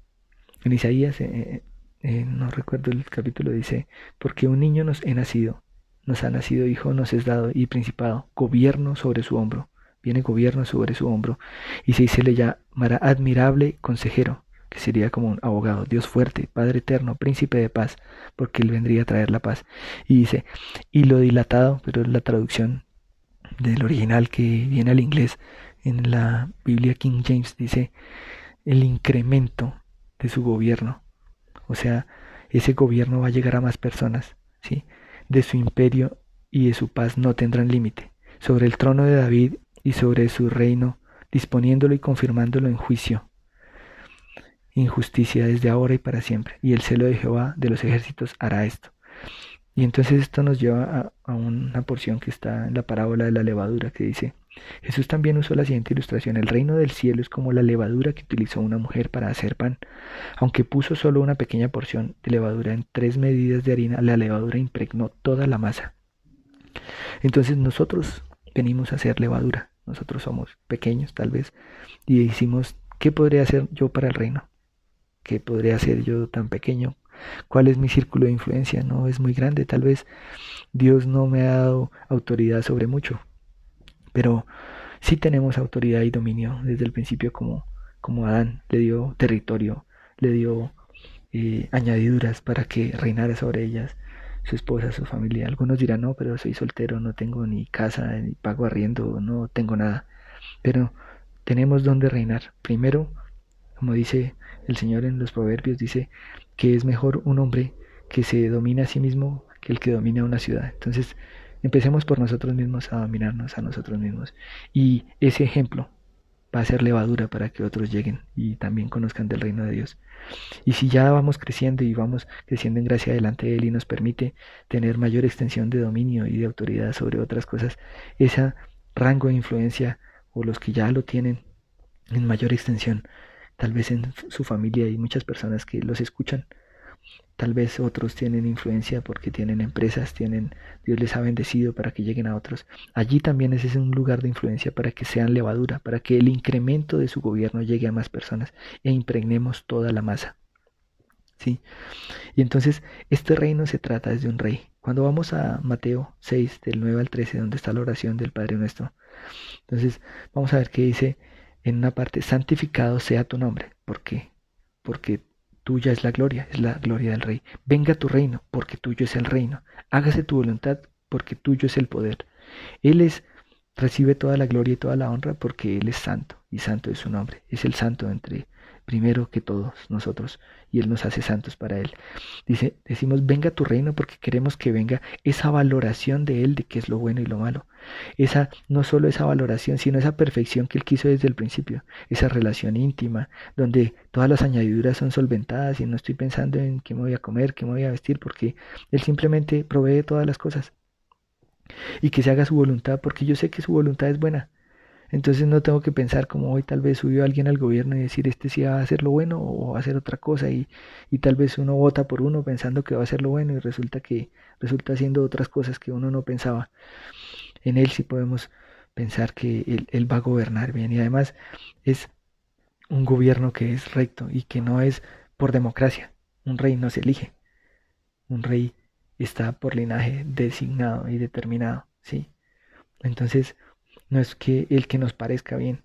en Isaías, eh, eh, no recuerdo el capítulo, dice, porque un niño nos he nacido, nos ha nacido hijo, nos es dado, y principado, gobierno sobre su hombro. Viene gobierno sobre su hombro. Y se le llamará admirable consejero, que sería como un abogado, Dios fuerte, Padre eterno, príncipe de paz, porque él vendría a traer la paz. Y dice, y lo dilatado, pero es la traducción del original que viene al inglés, en la Biblia King James dice, el incremento de su gobierno. O sea, ese gobierno va a llegar a más personas, ¿sí? De su imperio y de su paz no tendrán límite. Sobre el trono de David y sobre su reino, disponiéndolo y confirmándolo en juicio injusticia desde ahora y para siempre, y el celo de Jehová de los ejércitos hará esto. Y entonces esto nos lleva a, una porción que está en la parábola de la levadura que dice, Jesús también usó la siguiente ilustración, el reino del cielo es como la levadura que utilizó una mujer para hacer pan. Aunque puso solo una pequeña porción de levadura en tres medidas de harina, la levadura impregnó toda la masa. Entonces nosotros venimos a hacer levadura, nosotros somos pequeños tal vez, y decimos, ¿qué podría hacer yo para el reino? ¿Qué podría ser yo tan pequeño? ¿Cuál es mi círculo de influencia? No es muy grande, tal vez Dios no me ha dado autoridad sobre mucho, pero sí tenemos autoridad y dominio desde el principio como, como Adán le dio territorio, le dio eh, añadiduras para que reinara sobre ellas su esposa, su familia. Algunos dirán, no, pero soy soltero, no tengo ni casa, ni pago arriendo, no tengo nada. Pero tenemos donde reinar. Primero, como dice el Señor en los Proverbios dice que es mejor un hombre que se domina a sí mismo que el que domina una ciudad. Entonces, empecemos por nosotros mismos a dominarnos a nosotros mismos. Y ese ejemplo va a ser levadura para que otros lleguen y también conozcan del reino de Dios. Y si ya vamos creciendo y vamos creciendo en gracia delante de Él y nos permite tener mayor extensión de dominio y de autoridad sobre otras cosas, ese rango de influencia o los que ya lo tienen en mayor extensión tal vez en su familia hay muchas personas que los escuchan Tal vez otros tienen influencia porque tienen empresas, tienen Dios les ha bendecido para que lleguen a otros. Allí también ese es un lugar de influencia para que sean levadura, para que el incremento de su gobierno llegue a más personas e impregnemos toda la masa. ¿Sí? Y entonces este reino se trata desde un rey. Cuando vamos a Mateo 6 del 9 al 13 donde está la oración del Padre nuestro. Entonces, vamos a ver qué dice en una parte, santificado sea tu nombre. ¿Por qué? Porque Tuya es la gloria, es la gloria del Rey. Venga tu reino, porque tuyo es el reino. Hágase tu voluntad, porque tuyo es el poder. Él es, recibe toda la gloria y toda la honra, porque Él es santo, y santo es su nombre. Es el santo entre primero que todos nosotros y Él nos hace santos para Él. Dice, decimos, venga tu reino porque queremos que venga esa valoración de Él de qué es lo bueno y lo malo. Esa, no solo esa valoración, sino esa perfección que Él quiso desde el principio, esa relación íntima, donde todas las añadiduras son solventadas y no estoy pensando en qué me voy a comer, qué me voy a vestir, porque Él simplemente provee todas las cosas. Y que se haga su voluntad, porque yo sé que su voluntad es buena entonces no tengo que pensar como hoy tal vez subió alguien al gobierno y decir este sí va a hacer lo bueno o va a hacer otra cosa y, y tal vez uno vota por uno pensando que va a hacer lo bueno y resulta que resulta haciendo otras cosas que uno no pensaba. En él sí podemos pensar que él, va a gobernar bien y además es un gobierno que es recto y que no es por democracia. Un rey no se elige. Un rey está por linaje designado y determinado, ¿sí? Entonces, no es que el que nos parezca bien.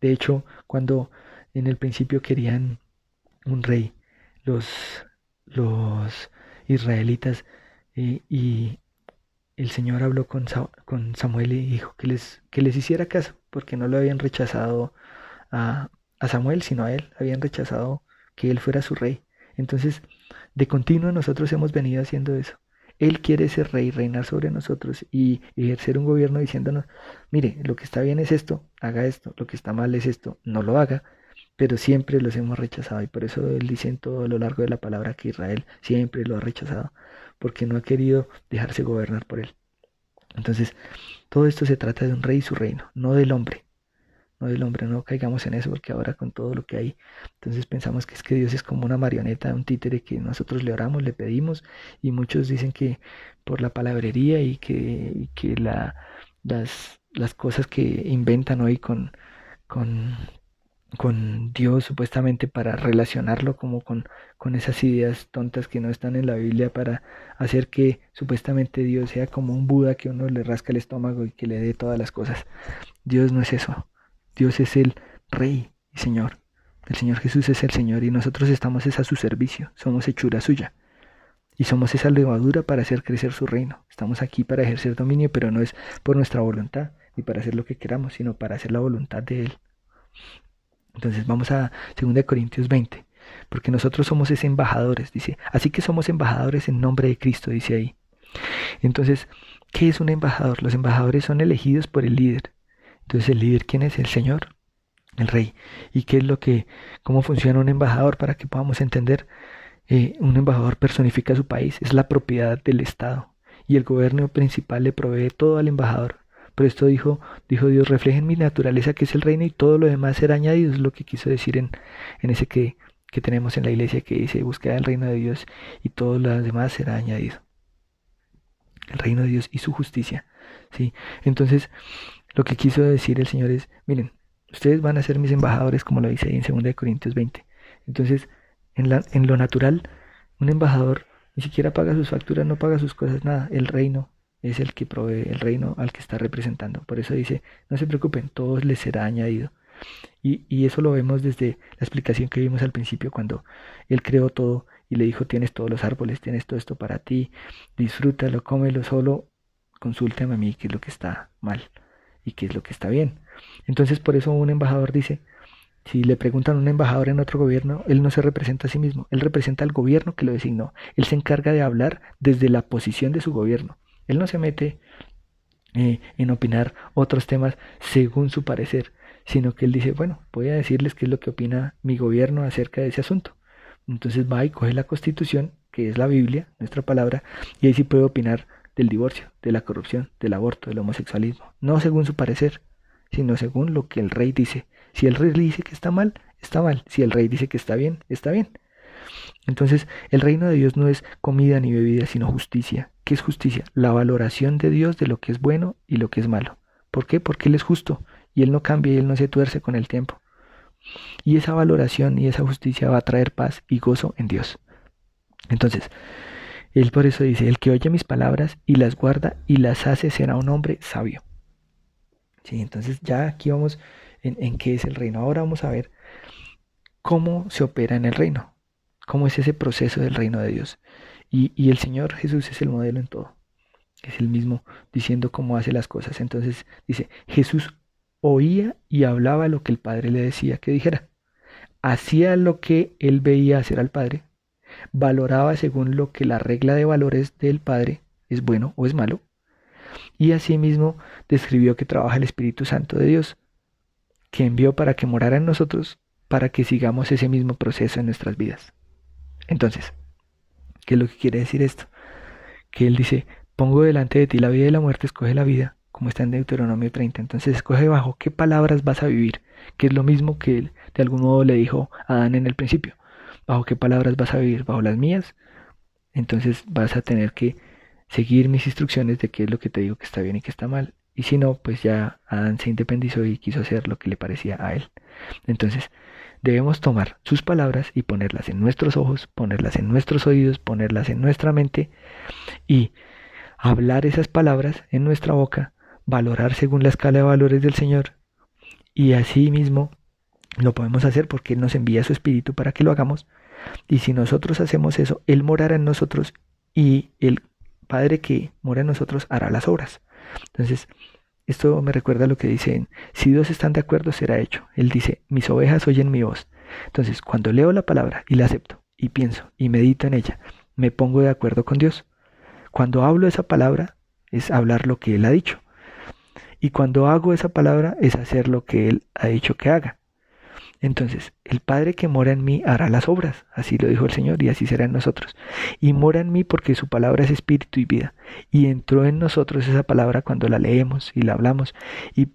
De hecho, cuando en el principio querían un rey, los, los israelitas, eh, y el Señor habló con, con, Samuel y dijo que les, que les hiciera caso, porque no lo habían rechazado a, a Samuel, sino a él, habían rechazado que él fuera su rey. Entonces, de continuo nosotros hemos venido haciendo eso. Él quiere ser rey, reinar sobre nosotros y ejercer un gobierno diciéndonos, mire, lo que está bien es esto, haga esto, lo que está mal es esto, no lo haga, pero siempre los hemos rechazado y por eso él dice en todo lo largo de la palabra que Israel siempre lo ha rechazado, porque no ha querido dejarse gobernar por él. Entonces, todo esto se trata de un rey y su reino, no del hombre no del hombre, no caigamos en eso porque ahora con todo lo que hay, entonces pensamos que es que Dios es como una marioneta, un títere que nosotros le oramos, le pedimos y muchos dicen que por la palabrería y que, que la, las, las cosas que inventan hoy con, con, con Dios supuestamente para relacionarlo como con, con esas ideas tontas que no están en la Biblia para hacer que supuestamente Dios sea como un Buda que uno le rasca el estómago y que le dé todas las cosas. Dios no es eso. Dios es el Rey y Señor. El Señor Jesús es el Señor y nosotros estamos es a su servicio, somos hechura suya. Y somos esa levadura para hacer crecer su reino. Estamos aquí para ejercer dominio, pero no es por nuestra voluntad ni para hacer lo que queramos, sino para hacer la voluntad de Él. Entonces vamos a 2 Corintios 20, porque nosotros somos ese embajadores, dice. Así que somos embajadores en nombre de Cristo, dice ahí. Entonces, ¿qué es un embajador? Los embajadores son elegidos por el líder. Entonces, ¿el líder quién es? El Señor, el Rey. ¿Y qué es lo que, cómo funciona un embajador para que podamos entender? Eh, un embajador personifica su país, es la propiedad del Estado. Y el gobierno principal le provee todo al embajador. Pero esto dijo, dijo Dios, reflejen mi naturaleza que es el reino y todo lo demás será añadido. Es lo que quiso decir en, en ese que, que tenemos en la iglesia que dice, busca el reino de Dios y todo lo demás será añadido. El reino de Dios y su justicia. ¿sí? Entonces, lo que quiso decir el Señor es, miren, ustedes van a ser mis embajadores, como lo dice ahí en 2 Corintios 20. Entonces, en, la, en lo natural, un embajador ni siquiera paga sus facturas, no paga sus cosas, nada. El reino es el que provee, el reino al que está representando. Por eso dice, no se preocupen, todo les será añadido. Y, y, eso lo vemos desde la explicación que vimos al principio, cuando Él creó todo y le dijo, tienes todos los árboles, tienes todo esto para ti, disfrútalo, cómelo, solo consúltame a mí qué es lo que está mal y qué es lo que está bien. Entonces por eso un embajador dice, si le preguntan a un embajador en otro gobierno, él no se representa a sí mismo, él representa al gobierno que lo designó. Él se encarga de hablar desde la posición de su gobierno. Él no se mete eh, en opinar otros temas según su parecer, sino que él dice, bueno, voy a decirles qué es lo que opina mi gobierno acerca de ese asunto. Entonces va y coge la constitución, que es la Biblia, nuestra palabra, y ahí sí puede opinar del divorcio, de la corrupción, del aborto, del homosexualismo, no según su parecer, sino según lo que el rey dice. Si el rey dice que está mal, está mal. Si el rey dice que está bien, está bien. Entonces, el reino de Dios no es comida ni bebida, sino justicia. ¿Qué es justicia? La valoración de Dios de lo que es bueno y lo que es malo. ¿Por qué? Porque Él es justo y Él no cambia y Él no se tuerce con el tiempo. Y esa valoración y esa justicia va a traer paz y gozo en Dios. Entonces, Él por eso dice, el que oye mis palabras y las guarda y las hace será un hombre sabio. Sí, entonces ya aquí vamos en, en qué es el reino. Ahora vamos a ver cómo se opera en el reino, cómo es ese proceso del reino de Dios. Y, el Señor Jesús es el modelo en todo. Es el mismo diciendo cómo hace las cosas. Entonces dice, Jesús oía y hablaba lo que el Padre le decía que dijera. Hacía lo que él veía hacer al Padre. Valoraba según lo que la regla de valores del Padre es bueno o es malo. Y asimismo describió que trabaja el Espíritu Santo de Dios, que envió para que morara en nosotros, para que sigamos ese mismo proceso en nuestras vidas. Entonces, ¿qué es lo que quiere decir esto? Que él dice, pongo delante de ti la vida y la muerte, escoge la vida, como está en Deuteronomio 30. Entonces escoge bajo qué palabras vas a vivir, que es lo mismo que él de algún modo le dijo a Adán en el principio. Bajo qué palabras vas a vivir, bajo las mías. Entonces vas a tener que seguir mis instrucciones de qué es lo que te digo que está bien y que está mal. Y si no, pues ya Adán se independizó y quiso hacer lo que le parecía a él. Entonces, debemos tomar sus palabras y ponerlas en nuestros ojos, ponerlas en nuestros oídos, ponerlas en nuestra mente y hablar esas palabras en nuestra boca valorar según la escala de valores del Señor. Y así mismo lo podemos hacer porque Él nos envía su Espíritu para que lo hagamos. Y si nosotros hacemos eso, Él morará en nosotros y el Padre que mora en nosotros hará las obras. Entonces, esto me recuerda a lo que dicen, si dos están de acuerdo será hecho. Él dice, mis ovejas oyen mi voz. Entonces, cuando leo la palabra y la acepto y pienso y medito en ella, me pongo de acuerdo con Dios. Cuando hablo esa palabra, es hablar lo que Él ha dicho. Y cuando hago esa palabra es hacer lo que Él ha dicho que haga. Entonces, el Padre que mora en mí hará las obras, así lo dijo el Señor, y así será en nosotros. Y mora en mí porque su palabra es espíritu y vida. Y entró en nosotros esa palabra cuando la leemos y la hablamos. Y,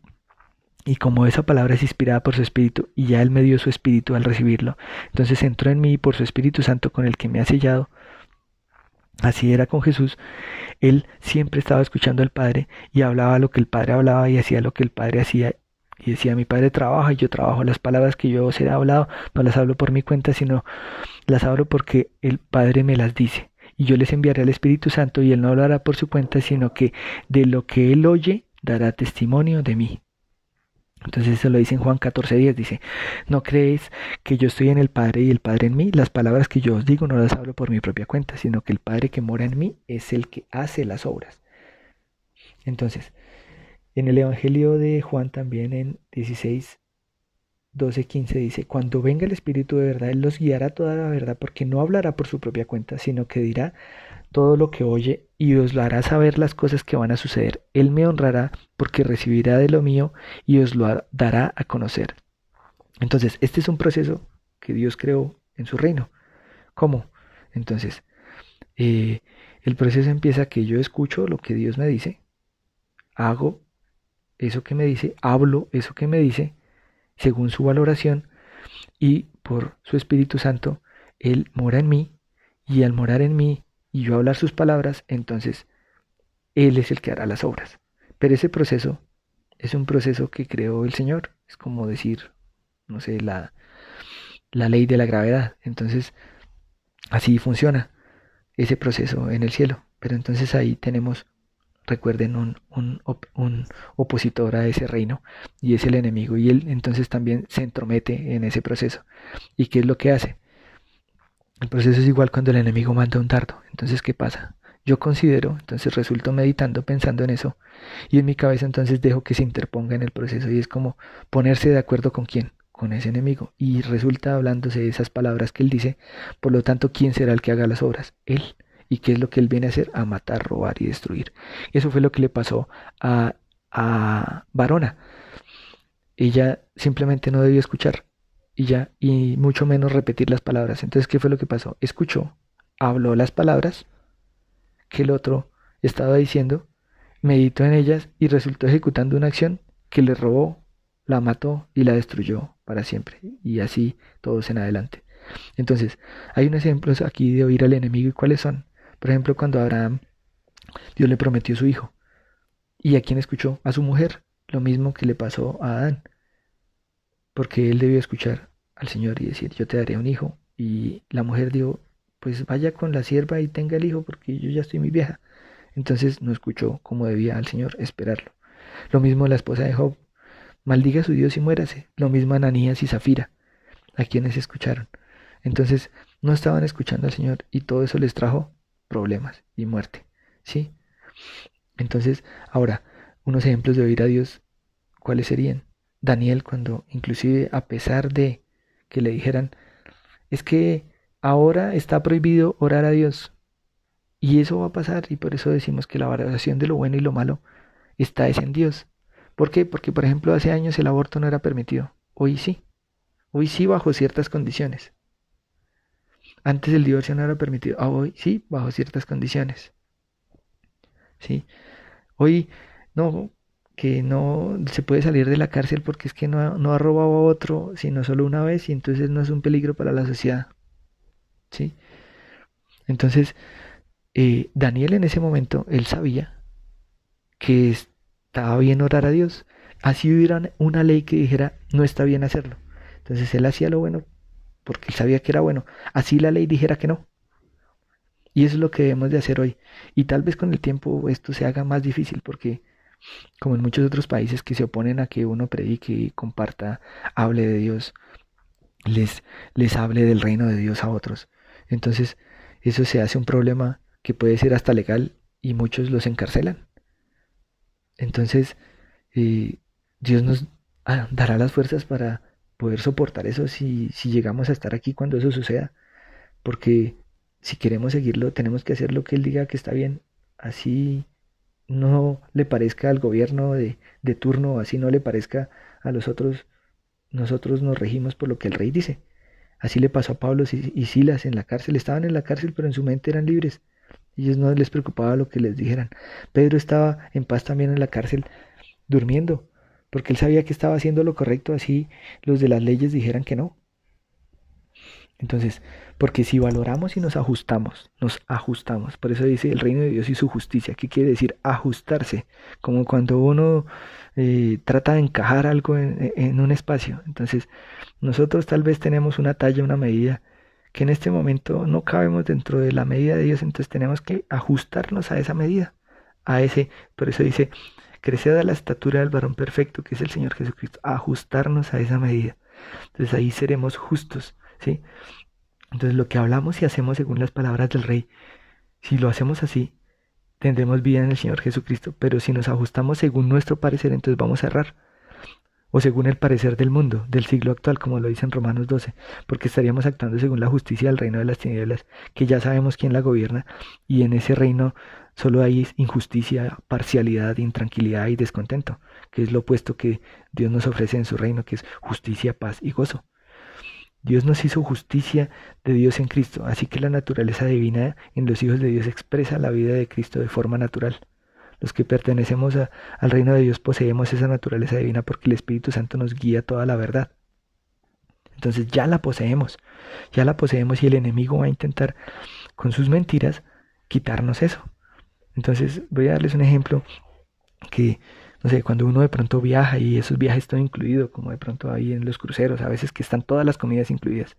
como esa palabra es inspirada por su espíritu, y ya Él me dio su espíritu al recibirlo, entonces entró en mí por su Espíritu Santo con el que me ha sellado. Así era con Jesús, él siempre estaba escuchando al Padre y hablaba lo que el Padre hablaba y hacía lo que el Padre hacía. Y decía, mi Padre trabaja y yo trabajo. Las palabras que yo os he hablado no las hablo por mi cuenta, sino las hablo porque el Padre me las dice. Y yo les enviaré al Espíritu Santo y Él no hablará por su cuenta, sino que de lo que Él oye dará testimonio de mí. Entonces eso lo dice en Juan 14 días, dice, ¿no creéis que yo estoy en el Padre y el Padre en mí? Las palabras que yo os digo no las hablo por mi propia cuenta, sino que el Padre que mora en mí es el que hace las obras. Entonces, en el Evangelio de Juan también en 16, 12, 15 dice, cuando venga el Espíritu de verdad, Él los guiará toda la verdad, porque no hablará por su propia cuenta, sino que dirá todo lo que oye y os lo hará saber las cosas que van a suceder. Él me honrará porque recibirá de lo mío y os lo dará a conocer. Entonces, este es un proceso que Dios creó en su reino. ¿Cómo? Entonces, eh, el proceso empieza que yo escucho lo que Dios me dice, hago eso que me dice, hablo eso que me dice, según su valoración, y por su Espíritu Santo, Él mora en mí, y al morar en mí, y yo hablar sus palabras, entonces Él es el que hará las obras. Pero ese proceso es un proceso que creó el Señor. Es como decir, no sé, la, la ley de la gravedad. Entonces, así funciona ese proceso en el cielo. Pero entonces ahí tenemos, recuerden, un, un, opositor a ese reino y es el enemigo. Y él entonces también se entromete en ese proceso. ¿Y qué es lo que hace? El proceso es igual cuando el enemigo manda un dardo. Entonces, ¿qué pasa? Yo considero, entonces resulto meditando, pensando en eso, y en mi cabeza entonces dejo que se interponga en el proceso y es como ponerse de acuerdo con quién, con ese enemigo, y resulta hablándose de esas palabras que él dice, por lo tanto, ¿quién será el que haga las obras? Él. ¿Y qué es lo que él viene a hacer? A matar, robar y destruir. Eso fue lo que le pasó a, a Varona. Ella simplemente no debió escuchar y ya, y mucho menos repetir las palabras. Entonces, ¿qué fue lo que pasó? Escuchó, habló las palabras que el otro estaba diciendo, meditó en ellas y resultó ejecutando una acción que le robó, la mató y la destruyó para siempre. Y así todos en adelante. Entonces, hay unos ejemplos aquí de oír al enemigo y cuáles son. Por ejemplo, cuando Abraham, Dios le prometió su hijo. ¿Y a quién escuchó? A su mujer. Lo mismo que le pasó a Adán. Porque él debió escuchar al Señor y decir, yo te daré un hijo. Y la mujer dijo, pues vaya con la sierva y tenga el hijo porque yo ya estoy muy vieja. Entonces no escuchó como debía al Señor esperarlo. Lo mismo la esposa de Job. Maldiga a su Dios y muérase. Lo mismo Ananías y Zafira, a quienes escucharon. Entonces no estaban escuchando al Señor y todo eso les trajo problemas y muerte. ¿Sí? Entonces, ahora, unos ejemplos de oír a Dios, ¿cuáles serían? Daniel cuando inclusive a pesar de que le dijeran, es que ahora está prohibido orar a Dios. Y eso va a pasar y por eso decimos que la valoración de lo bueno y lo malo está es en Dios. ¿Por qué? Porque por ejemplo hace años el aborto no era permitido. Hoy sí. Hoy sí bajo ciertas condiciones. Antes el divorcio no era permitido. Ah, hoy sí bajo ciertas condiciones. ¿Sí? Hoy no, que no se puede salir de la cárcel porque es que no, no ha robado a otro, sino solo una vez y entonces no es un peligro para la sociedad. ¿Sí? Entonces, eh, Daniel en ese momento, él sabía que estaba bien orar a Dios. Así hubiera una ley que dijera, no está bien hacerlo. Entonces él hacía lo bueno porque él sabía que era bueno. Así la ley dijera que no. Y eso es lo que debemos de hacer hoy. Y tal vez con el tiempo esto se haga más difícil porque como en muchos otros países que se oponen a que uno predique, comparta, hable de Dios, les, les hable del reino de Dios a otros. Entonces, eso se hace un problema que puede ser hasta legal y muchos los encarcelan. Entonces, eh, Dios nos ah, dará las fuerzas para poder soportar eso si, si llegamos a estar aquí cuando eso suceda. Porque si queremos seguirlo, tenemos que hacer lo que Él diga que está bien. Así no le parezca al gobierno de, de turno, así no le parezca a los otros, nosotros nos regimos por lo que el rey dice. Así le pasó a Pablo y Silas en la cárcel. Estaban en la cárcel, pero en su mente eran libres. Ellos no les preocupaba lo que les dijeran. Pedro estaba en paz también en la cárcel, durmiendo, porque él sabía que estaba haciendo lo correcto, así los de las leyes dijeran que no. Entonces, porque si valoramos y nos ajustamos, nos ajustamos. Por eso dice el reino de Dios y su justicia. ¿Qué quiere decir ajustarse? Como cuando uno eh, trata de encajar algo en, en, un espacio. Entonces, nosotros tal vez tenemos una talla, una medida que en este momento no cabemos dentro de la medida de Dios. Entonces tenemos que ajustarnos a esa medida. A ese, por eso dice, crecer a la estatura del varón perfecto, que es el Señor Jesucristo. Ajustarnos a esa medida. Entonces ahí seremos justos. ¿sí? Entonces lo que hablamos y hacemos según las palabras del Rey, si lo hacemos así, tendremos vida en el Señor Jesucristo, pero si nos ajustamos según nuestro parecer, entonces vamos a errar. O según el parecer del mundo, del siglo actual, como lo dice en Romanos 12, porque estaríamos actuando según la justicia del reino de las tinieblas, que ya sabemos quién la gobierna, y en ese reino solo hay injusticia, parcialidad, intranquilidad y descontento, que es lo opuesto que Dios nos ofrece en su reino, que es justicia, paz y gozo. Dios nos hizo justicia de Dios en Cristo, así que la naturaleza divina en los hijos de Dios expresa la vida de Cristo de forma natural. Los que pertenecemos al reino de Dios poseemos esa naturaleza divina porque el Espíritu Santo nos guía toda la verdad. Entonces ya la poseemos, ya la poseemos y el enemigo va a intentar con sus mentiras quitarnos eso. Entonces voy a darles un ejemplo que no sé, cuando uno de pronto viaja y esos viajes están incluidos, como de pronto ahí en los cruceros, a veces que están todas las comidas incluidas.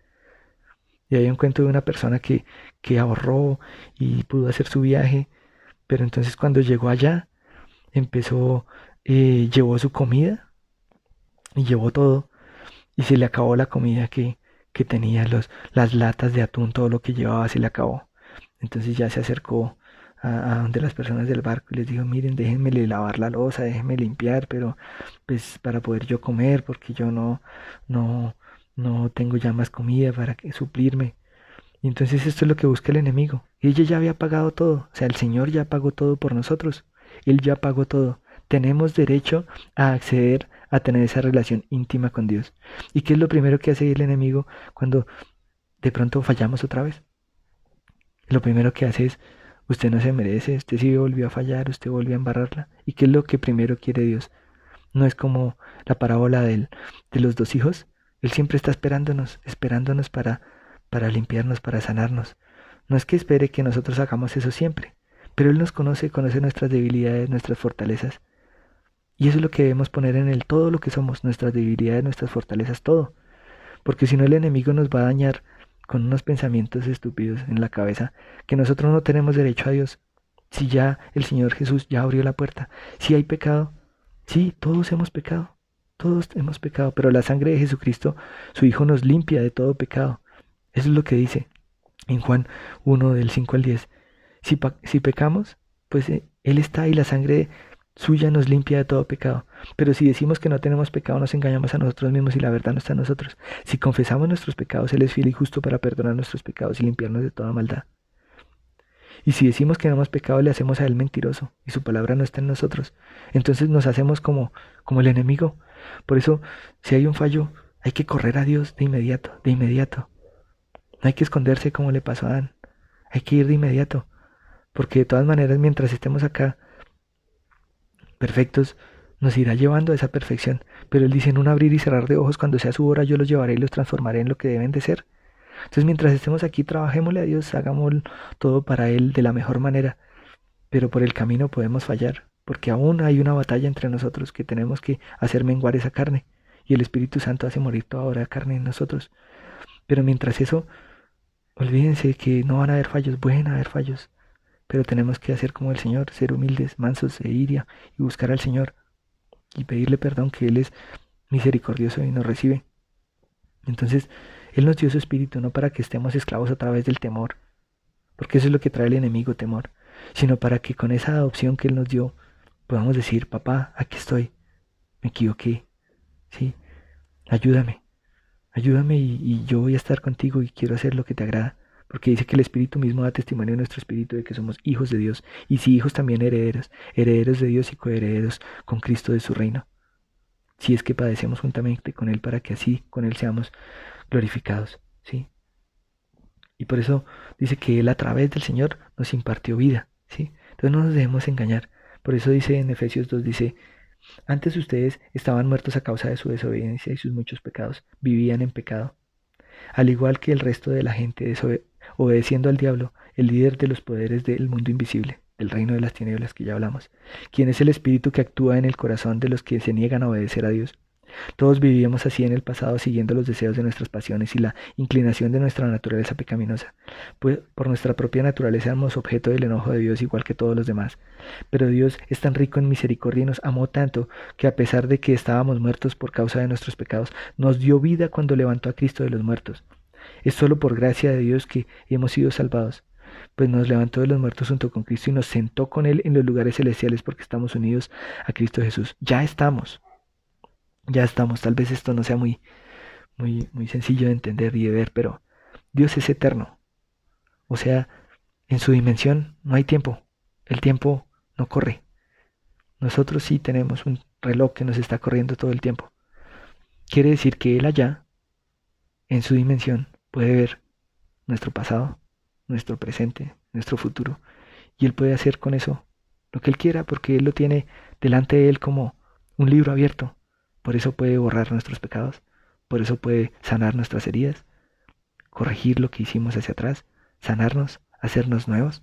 Y hay un cuento de una persona que, que ahorró y pudo hacer su viaje, pero entonces cuando llegó allá, empezó, eh, llevó su comida y llevó todo, y se le acabó la comida que, que tenía, los, las latas de atún, todo lo que llevaba se le acabó. Entonces ya se acercó a, donde las personas del barco y les digo, miren, déjenme lavar la losa, déjenme limpiar, pero pues para poder yo comer, porque yo no, no, no tengo ya más comida para que suplirme. Y entonces esto es lo que busca el enemigo. Y ella ya había pagado todo, o sea, el Señor ya pagó todo por nosotros. Él ya pagó todo. Tenemos derecho a acceder a tener esa relación íntima con Dios. ¿Y qué es lo primero que hace el enemigo cuando de pronto fallamos otra vez? Lo primero que hace es Usted no se merece, usted sí volvió a fallar, usted volvió a embarrarla. ¿Y qué es lo que primero quiere Dios? No es como la parábola del, de los dos hijos. Él siempre está esperándonos, esperándonos para, para limpiarnos, para sanarnos. No es que espere que nosotros hagamos eso siempre, pero Él nos conoce, conoce nuestras debilidades, nuestras fortalezas. Y eso es lo que debemos poner en Él, todo lo que somos, nuestras debilidades, nuestras fortalezas, todo. Porque si no el enemigo nos va a dañar con unos pensamientos estúpidos en la cabeza, que nosotros no tenemos derecho a Dios. Si ya el Señor Jesús ya abrió la puerta, si hay pecado, sí, todos hemos pecado, todos hemos pecado, pero la sangre de Jesucristo, su Hijo, nos limpia de todo pecado. Eso es lo que dice en Juan 1 del 5 al 10. Si, pecamos, pues eh, Él está y la sangre suya nos limpia de todo pecado. Pero si decimos que no tenemos pecado, nos engañamos a nosotros mismos y la verdad no está en nosotros. Si confesamos nuestros pecados, Él es fiel y justo para perdonar nuestros pecados y limpiarnos de toda maldad. Y si decimos que no hemos pecado, le hacemos a Él mentiroso y su palabra no está en nosotros. Entonces nos hacemos como, como el enemigo. Por eso, si hay un fallo, hay que correr a Dios de inmediato, de inmediato. No hay que esconderse como le pasó a Adán. Hay que ir de inmediato. Porque de todas maneras, mientras estemos acá, perfectos, nos irá llevando a esa perfección. Pero Él dice, en un abrir y cerrar de ojos, cuando sea su hora, yo los llevaré y los transformaré en lo que deben de ser. Entonces, mientras estemos aquí, trabajémosle a Dios, hagamos todo para Él de la mejor manera. Pero por el camino podemos fallar, porque aún hay una batalla entre nosotros que tenemos que hacer menguar esa carne. Y el Espíritu Santo hace morir toda hora carne en nosotros. Pero mientras eso, olvídense que no van a haber fallos, pueden haber fallos pero tenemos que hacer como el Señor, ser humildes, mansos e iria y buscar al Señor y pedirle perdón que Él es misericordioso y nos recibe. Entonces, Él nos dio su espíritu no para que estemos esclavos a través del temor, porque eso es lo que trae el enemigo, temor, sino para que con esa adopción que Él nos dio podamos decir, papá, aquí estoy, me equivoqué, sí, ayúdame, ayúdame y, yo voy a estar contigo y quiero hacer lo que te agrada porque dice que el Espíritu mismo da testimonio a nuestro Espíritu de que somos hijos de Dios, y si hijos también herederos, herederos de Dios y coherederos con Cristo de su reino, si es que padecemos juntamente con Él para que así con Él seamos glorificados, ¿sí? Y por eso dice que Él a través del Señor nos impartió vida, ¿sí? Entonces no nos dejemos engañar. Por eso dice en Efesios 2, dice, antes ustedes estaban muertos a causa de su desobediencia y sus muchos pecados, vivían en pecado. Al igual que el resto de la gente obedeciendo al diablo, el líder de los poderes del mundo invisible, del reino de las tinieblas que ya hablamos, quien es el espíritu que actúa en el corazón de los que se niegan a obedecer a Dios. Todos vivíamos así en el pasado siguiendo los deseos de nuestras pasiones y la inclinación de nuestra naturaleza pecaminosa, pues por nuestra propia naturaleza éramos objeto del enojo de Dios igual que todos los demás. Pero Dios es tan rico en misericordia y nos amó tanto que a pesar de que estábamos muertos por causa de nuestros pecados, nos dio vida cuando levantó a Cristo de los muertos. Es solo por gracia de Dios que hemos sido salvados, pues nos levantó de los muertos junto con Cristo y nos sentó con Él en los lugares celestiales porque estamos unidos a Cristo Jesús. Ya estamos, ya estamos. Tal vez esto no sea muy, muy, muy sencillo de entender y de ver, pero Dios es eterno. O sea, en su dimensión no hay tiempo. El tiempo no corre. Nosotros sí tenemos un reloj que nos está corriendo todo el tiempo. Quiere decir que Él allá, en su dimensión, puede ver nuestro pasado, nuestro presente, nuestro futuro, y Él puede hacer con eso lo que Él quiera, porque Él lo tiene delante de Él como un libro abierto. Por eso puede borrar nuestros pecados, por eso puede sanar nuestras heridas, corregir lo que hicimos hacia atrás, sanarnos, hacernos nuevos,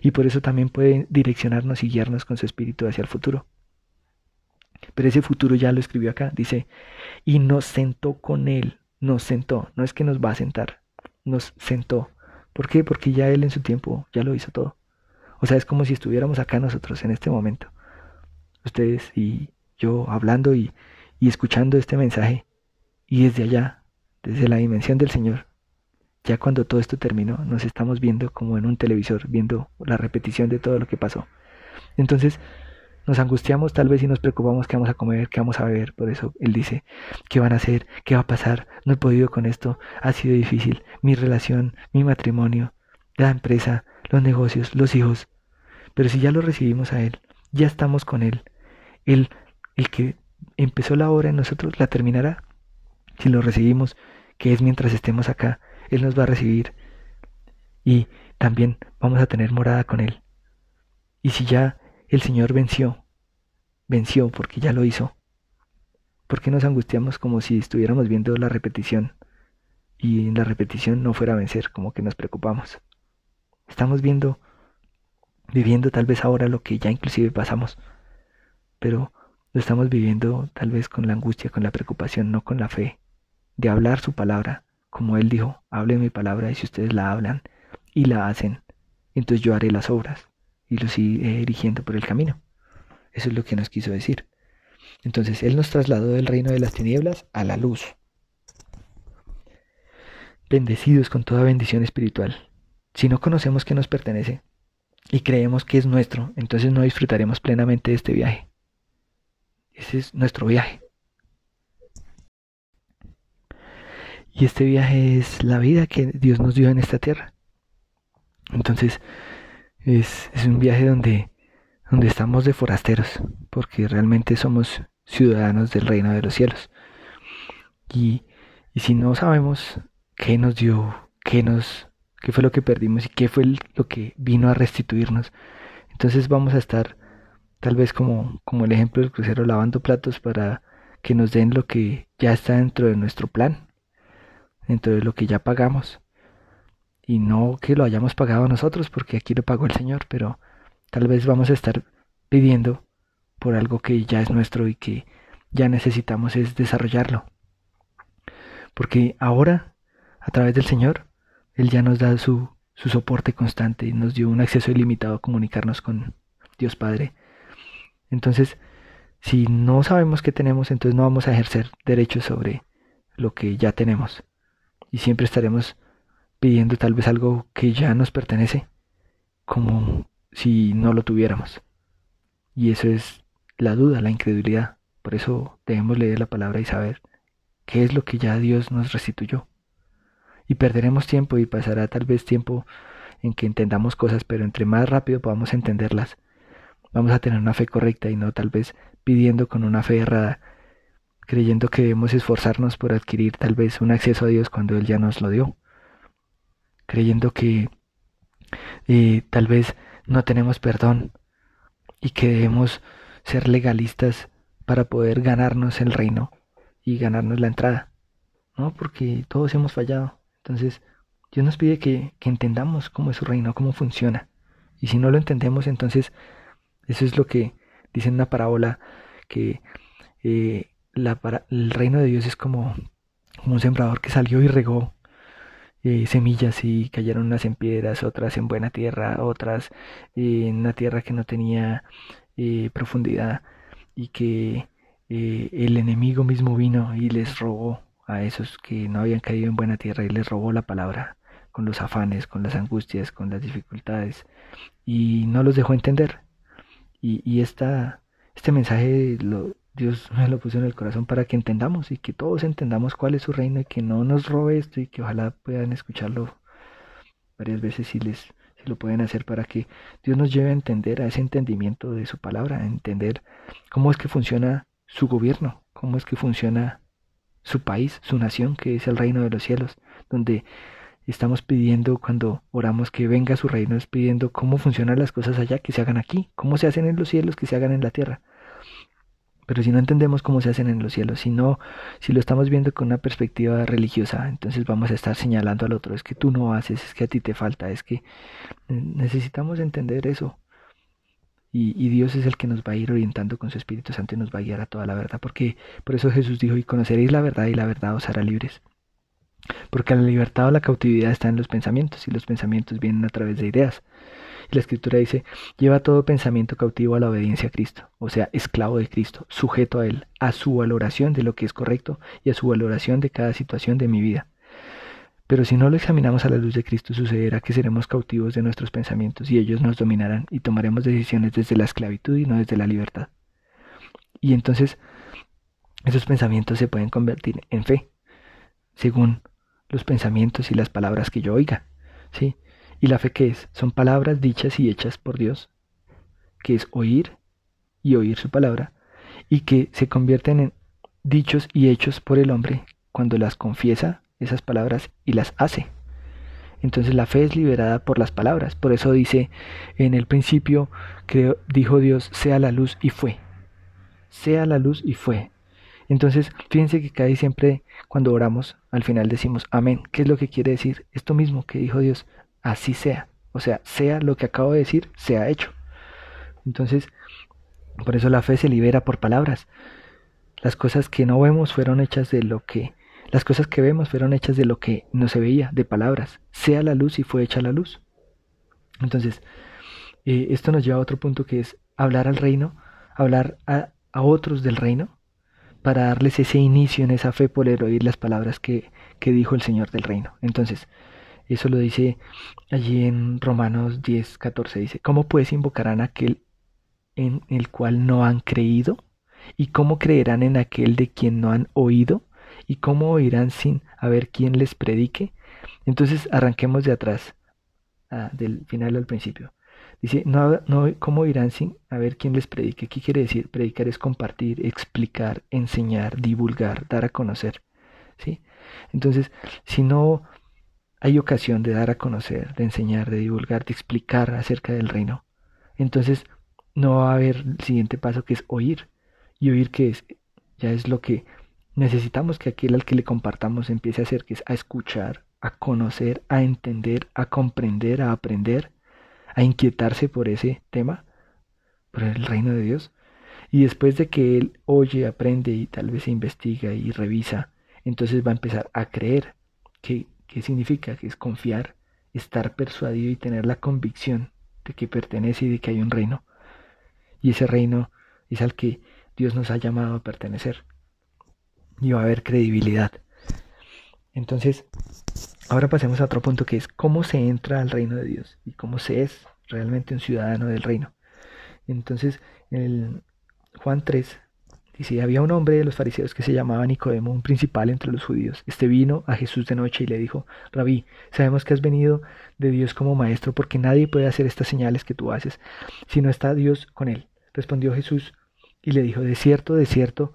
y por eso también puede direccionarnos y guiarnos con su espíritu hacia el futuro. Pero ese futuro ya lo escribió acá, dice, y nos sentó con Él nos sentó, no es que nos va a sentar, nos sentó. ¿Por qué? Porque ya Él en su tiempo ya lo hizo todo. O sea, es como si estuviéramos acá nosotros en este momento. Ustedes y yo hablando y, y escuchando este mensaje. Y desde allá, desde la dimensión del Señor, ya cuando todo esto terminó, nos estamos viendo como en un televisor, viendo la repetición de todo lo que pasó. Entonces, nos angustiamos tal vez y nos preocupamos qué vamos a comer, qué vamos a beber. Por eso Él dice, ¿qué van a hacer? ¿Qué va a pasar? No he podido con esto. Ha sido difícil. Mi relación, mi matrimonio, la empresa, los negocios, los hijos. Pero si ya lo recibimos a Él, ya estamos con Él. Él, el que empezó la obra en nosotros, la terminará. Si lo recibimos, que es mientras estemos acá, Él nos va a recibir. Y también vamos a tener morada con Él. Y si ya el Señor venció, venció porque ya lo hizo. ¿Por qué nos angustiamos como si estuviéramos viendo la repetición? y en la repetición no fuera a vencer, como que nos preocupamos. Estamos viendo, viviendo tal vez ahora lo que ya inclusive pasamos, pero lo estamos viviendo tal vez con la angustia, con la preocupación, no con la fe, de hablar su palabra, como Él dijo, hable mi palabra y si ustedes la hablan y la hacen, entonces yo haré las obras y los iré dirigiendo por el camino. Eso es lo que nos quiso decir. Entonces Él nos trasladó del reino de las tinieblas a la luz. Bendecidos con toda bendición espiritual. Si no conocemos que nos pertenece y creemos que es nuestro, entonces no disfrutaremos plenamente de este viaje. Ese es nuestro viaje. Y este viaje es la vida que Dios nos dio en esta tierra. Entonces, es, es un viaje donde, donde estamos de forasteros, porque realmente somos ciudadanos del reino de los cielos. Y, y si no sabemos qué nos dio, qué nos, qué fue lo que perdimos y qué fue lo que vino a restituirnos, entonces vamos a estar tal vez como, como el ejemplo del crucero lavando platos para que nos den lo que ya está dentro de nuestro plan, dentro de lo que ya pagamos. Y no que lo hayamos pagado nosotros, porque aquí lo pagó el Señor, pero tal vez vamos a estar pidiendo por algo que ya es nuestro y que ya necesitamos es desarrollarlo. Porque ahora, a través del Señor, Él ya nos da su, su soporte constante y nos dio un acceso ilimitado a comunicarnos con Dios Padre. Entonces, si no sabemos qué tenemos, entonces no vamos a ejercer derechos sobre lo que ya tenemos. Y siempre estaremos pidiendo tal vez algo que ya nos pertenece, como si no lo tuviéramos. Y eso es la duda, la incredulidad. Por eso debemos leer la palabra y saber qué es lo que ya Dios nos restituyó. Y perderemos tiempo y pasará tal vez tiempo en que entendamos cosas, pero entre más rápido podamos entenderlas, vamos a tener una fe correcta y no tal vez pidiendo con una fe errada, creyendo que debemos esforzarnos por adquirir tal vez un acceso a Dios cuando Él ya nos lo dio, creyendo que eh, tal vez no tenemos perdón y que debemos ser legalistas para poder ganarnos el reino y ganarnos la entrada, ¿no? Porque todos hemos fallado. Entonces, Dios nos pide que, que entendamos cómo es su reino, cómo funciona. Y si no lo entendemos, entonces eso es lo que dice en una parábola que eh, el reino de Dios es como, un sembrador que salió y regó eh, semillas y cayeron unas en piedras, otras en buena tierra, otras en una tierra que no tenía eh, profundidad y que el enemigo mismo vino y les robó a esos que no habían caído en buena tierra y les robó la palabra con los afanes, con las angustias, con las dificultades y no los dejó entender. Y, y esta, este mensaje lo, Dios me lo puso en el corazón para que entendamos y que todos entendamos cuál es su reino y que no nos robe esto y que ojalá puedan escucharlo varias veces si les si lo pueden hacer para que Dios nos lleve a entender a ese entendimiento de su palabra, a entender cómo es que funciona su gobierno, cómo es que funciona su país, su nación, que es el reino de los cielos, donde estamos pidiendo cuando oramos que venga su reino, es pidiendo cómo funcionan las cosas allá, que se hagan aquí, cómo se hacen en los cielos, que se hagan en la tierra. Pero si no entendemos cómo se hacen en los cielos, si no, si lo estamos viendo con una perspectiva religiosa, entonces vamos a estar señalando al otro, es que tú no haces, es que a ti te falta, es que necesitamos entender eso. Y, y, Dios es el que nos va a ir orientando con su Espíritu Santo y nos va a guiar a toda la verdad, porque por eso Jesús dijo, y conoceréis la verdad y la verdad os hará libres. Porque la libertad o la cautividad está en los pensamientos y los pensamientos vienen a través de ideas. Y la escritura dice, lleva todo pensamiento cautivo a la obediencia a Cristo, o sea, esclavo de Cristo, sujeto a Él, a su valoración de lo que es correcto y a su valoración de cada situación de mi vida. Pero si no lo examinamos a la luz de Cristo, sucederá que seremos cautivos de nuestros pensamientos y ellos nos dominarán y tomaremos decisiones desde la esclavitud y no desde la libertad. Y entonces esos pensamientos se pueden convertir en fe, según los pensamientos y las palabras que yo oiga. ¿sí? ¿Y la fe qué es? Son palabras dichas y hechas por Dios, que es oír y oír su palabra, y que se convierten en dichos y hechos por el hombre cuando las confiesa esas palabras y las hace. Entonces la fe es liberada por las palabras. Por eso dice en el principio, creo, dijo Dios, sea la luz y fue. Sea la luz y fue. Entonces, fíjense que casi siempre cuando oramos, al final decimos amén. ¿Qué es lo que quiere decir? Esto mismo que dijo Dios, así sea. O sea, sea lo que acabo de decir, sea hecho. Entonces, por eso la fe se libera por palabras. Las cosas que no vemos fueron hechas de lo que las cosas que vemos fueron hechas de lo que no se veía, de palabras. Sea la luz y fue hecha la luz. Entonces, eh, esto nos lleva a otro punto que es hablar al reino, hablar a, a, otros del reino, para darles ese inicio en esa fe por el oír las palabras que, que dijo el Señor del reino. Entonces, eso lo dice allí en Romanos 10, 14, dice, ¿cómo pues invocarán a aquel en el cual no han creído? ¿Y cómo creerán en aquel de quien no han oído? ¿Y cómo oirán sin haber quien les predique? Entonces arranquemos de atrás, ah, del final al principio. Dice, no, no, ¿cómo oirán sin haber quien les predique? ¿Qué quiere decir? Predicar es compartir, explicar, enseñar, divulgar, dar a conocer. ¿sí? Entonces, si no hay ocasión de dar a conocer, de enseñar, de divulgar, de explicar acerca del reino, entonces no va a haber el siguiente paso que es oír. Y oír que es, ya es lo que necesitamos que aquel al que le compartamos empiece a hacer, que es a escuchar, a conocer, a entender, a comprender, a aprender, a inquietarse por ese tema, por el reino de Dios. Y después de que él oye, aprende y tal vez investiga y revisa, entonces va a empezar a creer. ¿Qué, qué significa? Que es confiar, estar persuadido y tener la convicción de que pertenece y de que hay un reino. Y ese reino es al que Dios nos ha llamado a pertenecer y va a haber credibilidad. Entonces, ahora pasemos a otro punto que es cómo se entra al reino de Dios y cómo se es realmente un ciudadano del reino. Entonces, en el Juan 3 dice, había un hombre de los fariseos que se llamaba Nicodemo, un principal entre los judíos. Este vino a Jesús de noche y le dijo, Rabí, sabemos que has venido de Dios como maestro porque nadie puede hacer estas señales que tú haces si no está Dios con él. Respondió Jesús y le dijo, de cierto, de cierto,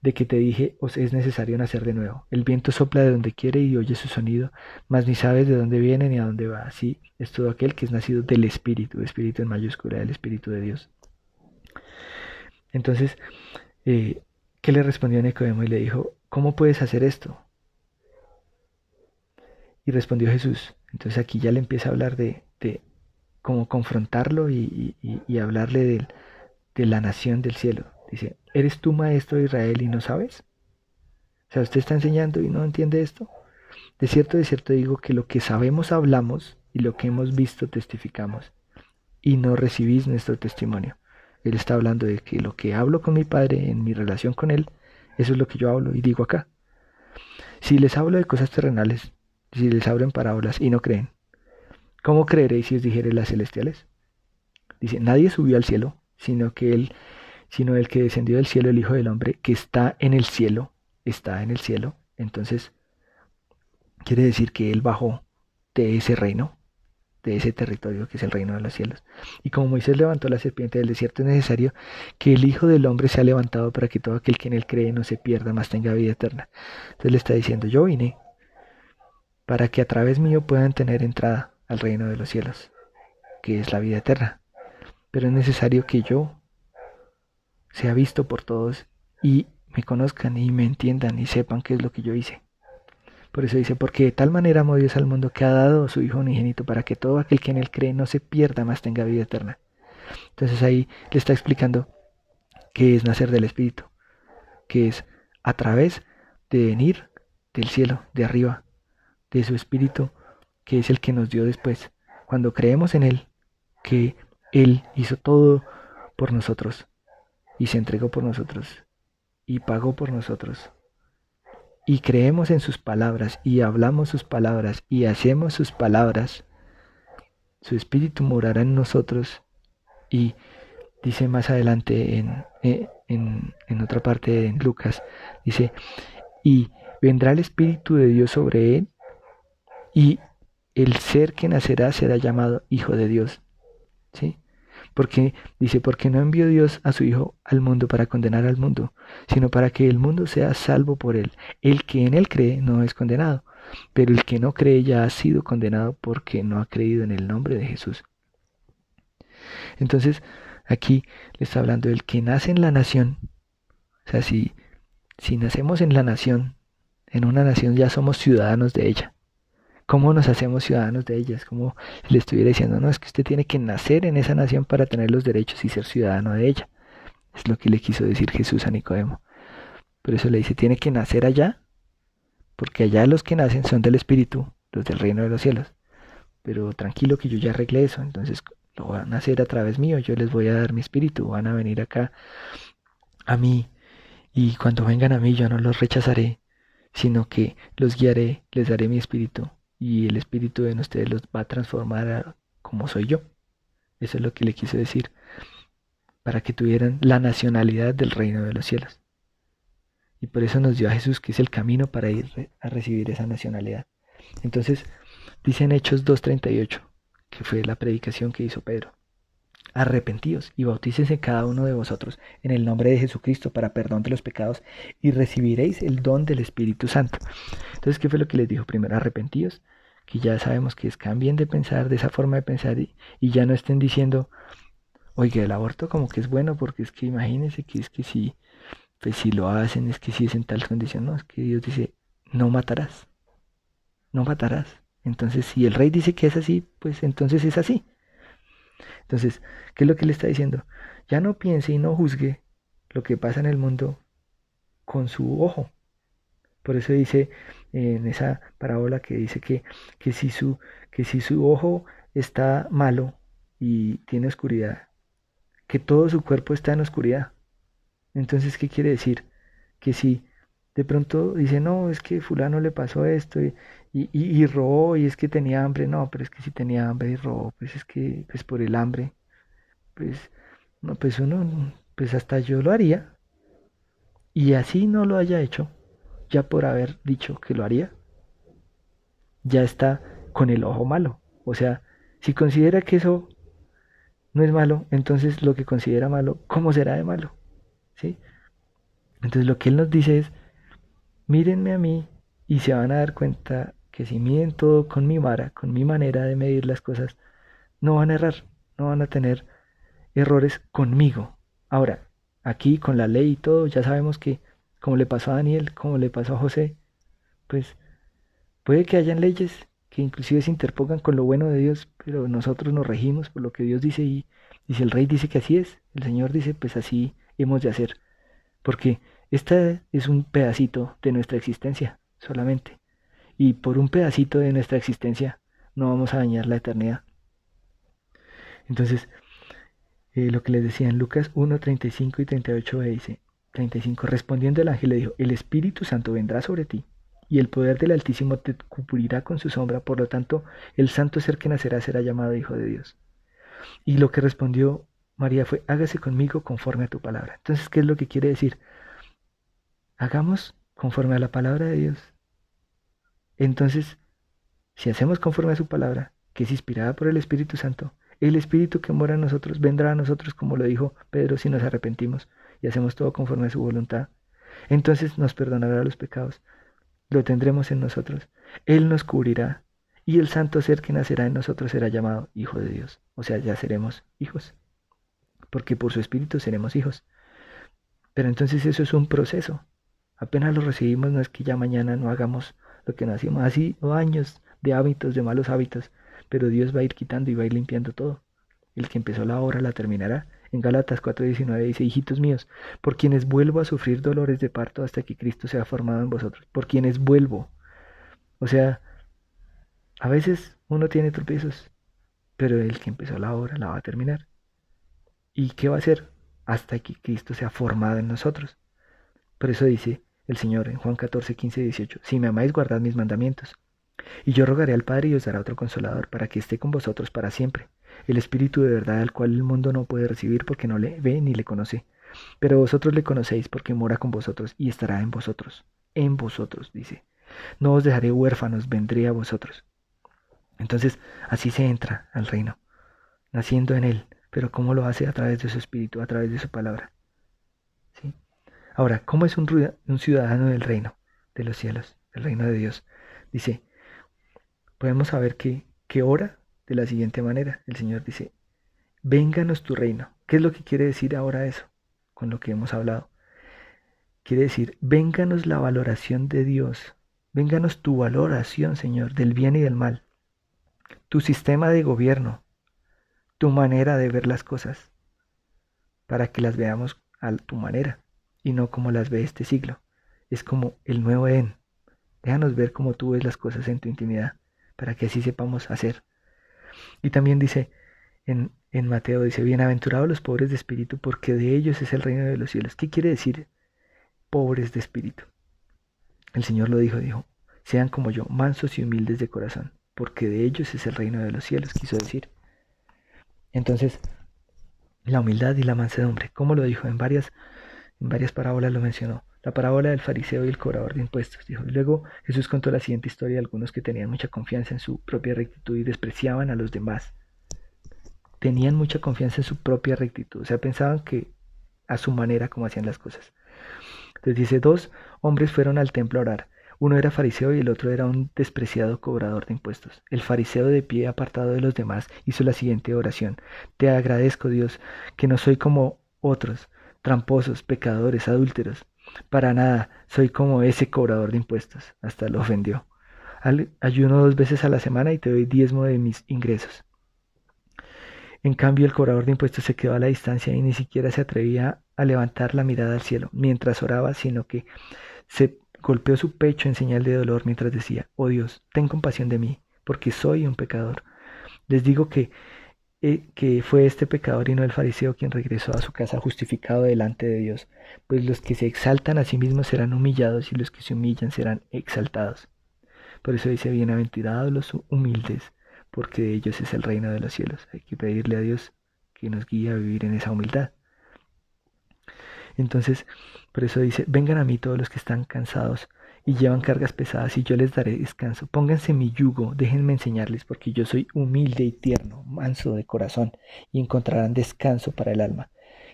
de que te dije, os es necesario nacer de nuevo. El viento sopla de donde quiere y oye su sonido, mas ni sabes de dónde viene ni a dónde va. Así es todo aquel que es nacido del Espíritu, Espíritu en mayúscula, del Espíritu de Dios. Entonces, eh, ¿qué le respondió Nicodemo y le dijo, ¿cómo puedes hacer esto? Y respondió Jesús. Entonces aquí ya le empieza a hablar de, de cómo confrontarlo y, y, hablarle de, de la nación del cielo. Dice, ¿eres tú maestro de Israel y no sabes? O sea, usted está enseñando y no entiende esto. De cierto, de cierto digo que lo que sabemos hablamos y lo que hemos visto testificamos. Y no recibís nuestro testimonio. Él está hablando de que lo que hablo con mi padre en mi relación con él, eso es lo que yo hablo y digo acá. Si les hablo de cosas terrenales, si les hablo en parábolas y no creen, ¿cómo creeréis si os dijere las celestiales? Dice, nadie subió al cielo, sino que él sino el que descendió del cielo, el Hijo del Hombre, que está en el cielo, está en el cielo. Entonces, quiere decir que Él bajó de ese reino, de ese territorio que es el reino de los cielos. Y como Moisés levantó la serpiente del desierto, es necesario que el Hijo del Hombre sea levantado para que todo aquel que en Él cree no se pierda, más tenga vida eterna. Entonces le está diciendo, yo vine para que a través mío puedan tener entrada al reino de los cielos, que es la vida eterna. Pero es necesario que yo sea visto por todos y me conozcan y me entiendan y sepan qué es lo que yo hice. Por eso dice, porque de tal manera amó Dios al mundo que ha dado su Hijo unigénito para que todo aquel que en él cree no se pierda, más tenga vida eterna. Entonces ahí le está explicando qué es nacer del Espíritu, que es a través de venir del cielo, de arriba, de su Espíritu, que es el que nos dio después, cuando creemos en Él, que Él hizo todo por nosotros, y se entregó por nosotros y pagó por nosotros. Y creemos en sus palabras y hablamos sus palabras y hacemos sus palabras. Su espíritu morará en nosotros y dice más adelante en, eh, en, en otra parte en Lucas, dice, y vendrá el espíritu de Dios sobre él y el ser que nacerá será llamado Hijo de Dios. ¿Sí? Porque dice, porque no envió Dios a su Hijo al mundo para condenar al mundo, sino para que el mundo sea salvo por él. El que en él cree no es condenado, pero el que no cree ya ha sido condenado porque no ha creído en el nombre de Jesús. Entonces, aquí le está hablando del que nace en la nación. O sea, si, si nacemos en la nación, en una nación ya somos ciudadanos de ella. ¿Cómo nos hacemos ciudadanos de ella? Es como le estuviera diciendo, no, es que usted tiene que nacer en esa nación para tener los derechos y ser ciudadano de ella. Es lo que le quiso decir Jesús a Nicodemo. Por eso le dice, tiene que nacer allá, porque allá los que nacen son del Espíritu, los del reino de los cielos. Pero tranquilo que yo ya arreglé eso, entonces lo van a hacer a través mío, yo les voy a dar mi espíritu, van a venir acá a mí y cuando vengan a mí yo no los rechazaré, sino que los guiaré, les daré mi espíritu y el espíritu en ustedes los va a transformar como soy yo. Eso es lo que le quise decir, para que tuvieran la nacionalidad del reino de los cielos. Y por eso nos dio a Jesús, que es el camino para ir a recibir esa nacionalidad. Entonces, dice en Hechos 2.38, que fue la predicación que hizo Pedro. Arrepentíos y bautícense cada uno de vosotros en el nombre de Jesucristo para perdón de los pecados y recibiréis el don del Espíritu Santo. Entonces, ¿qué fue lo que les dijo? Primero, arrepentíos, que ya sabemos que es cambien de pensar, de esa forma de pensar y, ya no estén diciendo, oiga, el aborto como que es bueno porque es que imagínense que es que si, pues si lo hacen, es que si es en tal condición, no, es que Dios dice, no matarás, no matarás. Entonces, si el rey dice que es así, pues entonces es así. Entonces, ¿qué es lo que le está diciendo? Ya no piense y no juzgue lo que pasa en el mundo con su ojo. Por eso dice en esa parábola que dice que, que, si su, que si su ojo está malo y tiene oscuridad, que todo su cuerpo está en oscuridad. Entonces, ¿qué quiere decir? Que si de pronto dice, no, es que fulano le pasó esto y, y, y, robó y es que tenía hambre. No, pero es que si tenía hambre y robó, pues es que pues por el hambre, pues no, pues uno, pues hasta yo lo haría. Y así no lo haya hecho, ya por haber dicho que lo haría, ya está con el ojo malo. O sea, si considera que eso no es malo, entonces lo que considera malo, ¿cómo será de malo? ¿Sí? Entonces lo que él nos dice es, mírenme a mí y se van a dar cuenta que si miden todo con mi vara, con mi manera de medir las cosas, no van a errar, no van a tener errores conmigo. Ahora, aquí con la ley y todo, ya sabemos que como le pasó a Daniel, como le pasó a José, pues puede que hayan leyes que inclusive se interpongan con lo bueno de Dios, pero nosotros nos regimos por lo que Dios dice y, y si el rey dice que así es, el Señor dice, pues así hemos de hacer, porque esta es un pedacito de nuestra existencia solamente y por un pedacito de nuestra existencia no vamos a dañar la eternidad. Entonces, eh, lo que les decía en Lucas 1, 35 y 38 dice, 35, respondiendo el ángel le dijo, el Espíritu Santo vendrá sobre ti, y el poder del Altísimo te cubrirá con su sombra, por lo tanto, el santo ser que nacerá será llamado Hijo de Dios. Y lo que respondió María fue, hágase conmigo conforme a tu palabra. Entonces, ¿qué es lo que quiere decir? Hagamos conforme a la palabra de Dios. Entonces, si hacemos conforme a su palabra, que es inspirada por el Espíritu Santo, el Espíritu que mora en nosotros vendrá a nosotros, como lo dijo Pedro, si nos arrepentimos y hacemos todo conforme a su voluntad. Entonces nos perdonará los pecados, lo tendremos en nosotros, Él nos cubrirá, y el santo ser que nacerá en nosotros será llamado Hijo de Dios. O sea, ya seremos hijos, porque por su Espíritu seremos hijos. Pero entonces eso es un proceso. Apenas lo recibimos, no es que ya mañana no hagamos lo que nacimos así, años de hábitos, de malos hábitos, pero Dios va a ir quitando y va a ir limpiando todo. El que empezó la obra la terminará. En Galatas 4:19 dice, hijitos míos, por quienes vuelvo a sufrir dolores de parto hasta que Cristo sea formado en vosotros, por quienes vuelvo. O sea, a veces uno tiene tropiezos, pero el que empezó la obra la va a terminar. ¿Y qué va a hacer? Hasta que Cristo sea formado en nosotros. Por eso dice, el Señor en Juan 14, 15 y 18, si me amáis, guardad mis mandamientos. Y yo rogaré al Padre y os dará otro consolador para que esté con vosotros para siempre, el Espíritu de verdad al cual el mundo no puede recibir porque no le ve ni le conoce. Pero vosotros le conocéis porque mora con vosotros y estará en vosotros. En vosotros, dice. No os dejaré huérfanos, vendré a vosotros. Entonces, así se entra al reino, naciendo en él, pero ¿cómo lo hace? A través de su espíritu, a través de su palabra. Ahora, ¿cómo es un, un ciudadano del reino, de los cielos, del reino de Dios? Dice, podemos saber que, que ora de la siguiente manera. El Señor dice, vénganos tu reino. ¿Qué es lo que quiere decir ahora eso? Con lo que hemos hablado. Quiere decir, vénganos la valoración de Dios. Vénganos tu valoración, Señor, del bien y del mal. Tu sistema de gobierno. Tu manera de ver las cosas. Para que las veamos a tu manera y no como las ve este siglo. Es como el nuevo Edén. Déjanos ver cómo tú ves las cosas en tu intimidad, para que así sepamos hacer. Y también dice en, en Mateo, dice, bienaventurados los pobres de espíritu, porque de ellos es el reino de los cielos. ¿Qué quiere decir pobres de espíritu? El Señor lo dijo, dijo, sean como yo, mansos y humildes de corazón, porque de ellos es el reino de los cielos, quiso decir. Entonces, la humildad y la mansedumbre, ¿cómo lo dijo? En varias, en varias parábolas lo mencionó. La parábola del fariseo y el cobrador de impuestos, dijo. Luego Jesús contó la siguiente historia de algunos que tenían mucha confianza en su propia rectitud y despreciaban a los demás. Tenían mucha confianza en su propia rectitud, o sea, pensaban que a su manera como hacían las cosas. Entonces dice, dos hombres fueron al templo a orar. Uno era fariseo y el otro era un despreciado cobrador de impuestos. El fariseo de pie apartado de los demás hizo la siguiente oración. Te agradezco, Dios, que no soy como otros, tramposos, pecadores, adúlteros. Para nada, soy como ese cobrador de impuestos. Hasta lo ofendió. Ayuno dos veces a la semana y te doy diezmo de mis ingresos. En cambio, el cobrador de impuestos se quedó a la distancia y ni siquiera se atrevía a levantar la mirada al cielo mientras oraba, sino que se golpeó su pecho en señal de dolor mientras decía, oh Dios, ten compasión de mí, porque soy un pecador. Les digo que, eh, que fue este pecador y no el fariseo quien regresó a su casa justificado delante de Dios, pues los que se exaltan a sí mismos serán humillados y los que se humillan serán exaltados. Por eso dice, bienaventurados los humildes, porque de ellos es el reino de los cielos. Hay que pedirle a Dios que nos guíe a vivir en esa humildad. Entonces, por eso dice, vengan a mí todos los que están cansados y llevan cargas pesadas y yo les daré descanso. Pónganse mi yugo, déjenme enseñarles, porque yo soy humilde y tierno, manso de corazón, y encontrarán descanso para el alma.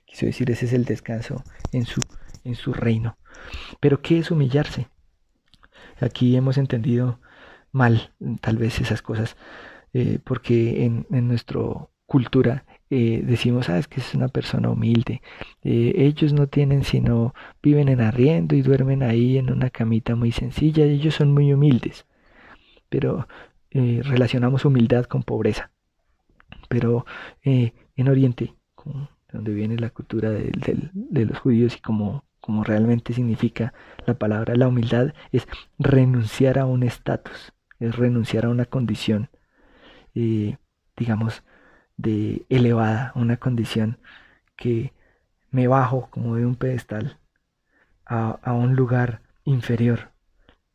Quiso decir, ese es el descanso en su, en su reino. Pero ¿qué es humillarse? Aquí hemos entendido mal tal vez esas cosas, eh, porque en, en nuestra cultura eh, decimos, ah, es que es una persona humilde. Eh, ellos no tienen sino, viven en arriendo y duermen ahí en una camita muy sencilla, ellos son muy humildes. Pero eh, relacionamos humildad con pobreza. Pero en Oriente, donde viene la cultura de, de los judíos y como, como realmente significa la palabra, la humildad es renunciar a un estatus, es renunciar a una condición, digamos, de elevada, una condición que me bajo como de un pedestal a, un lugar inferior,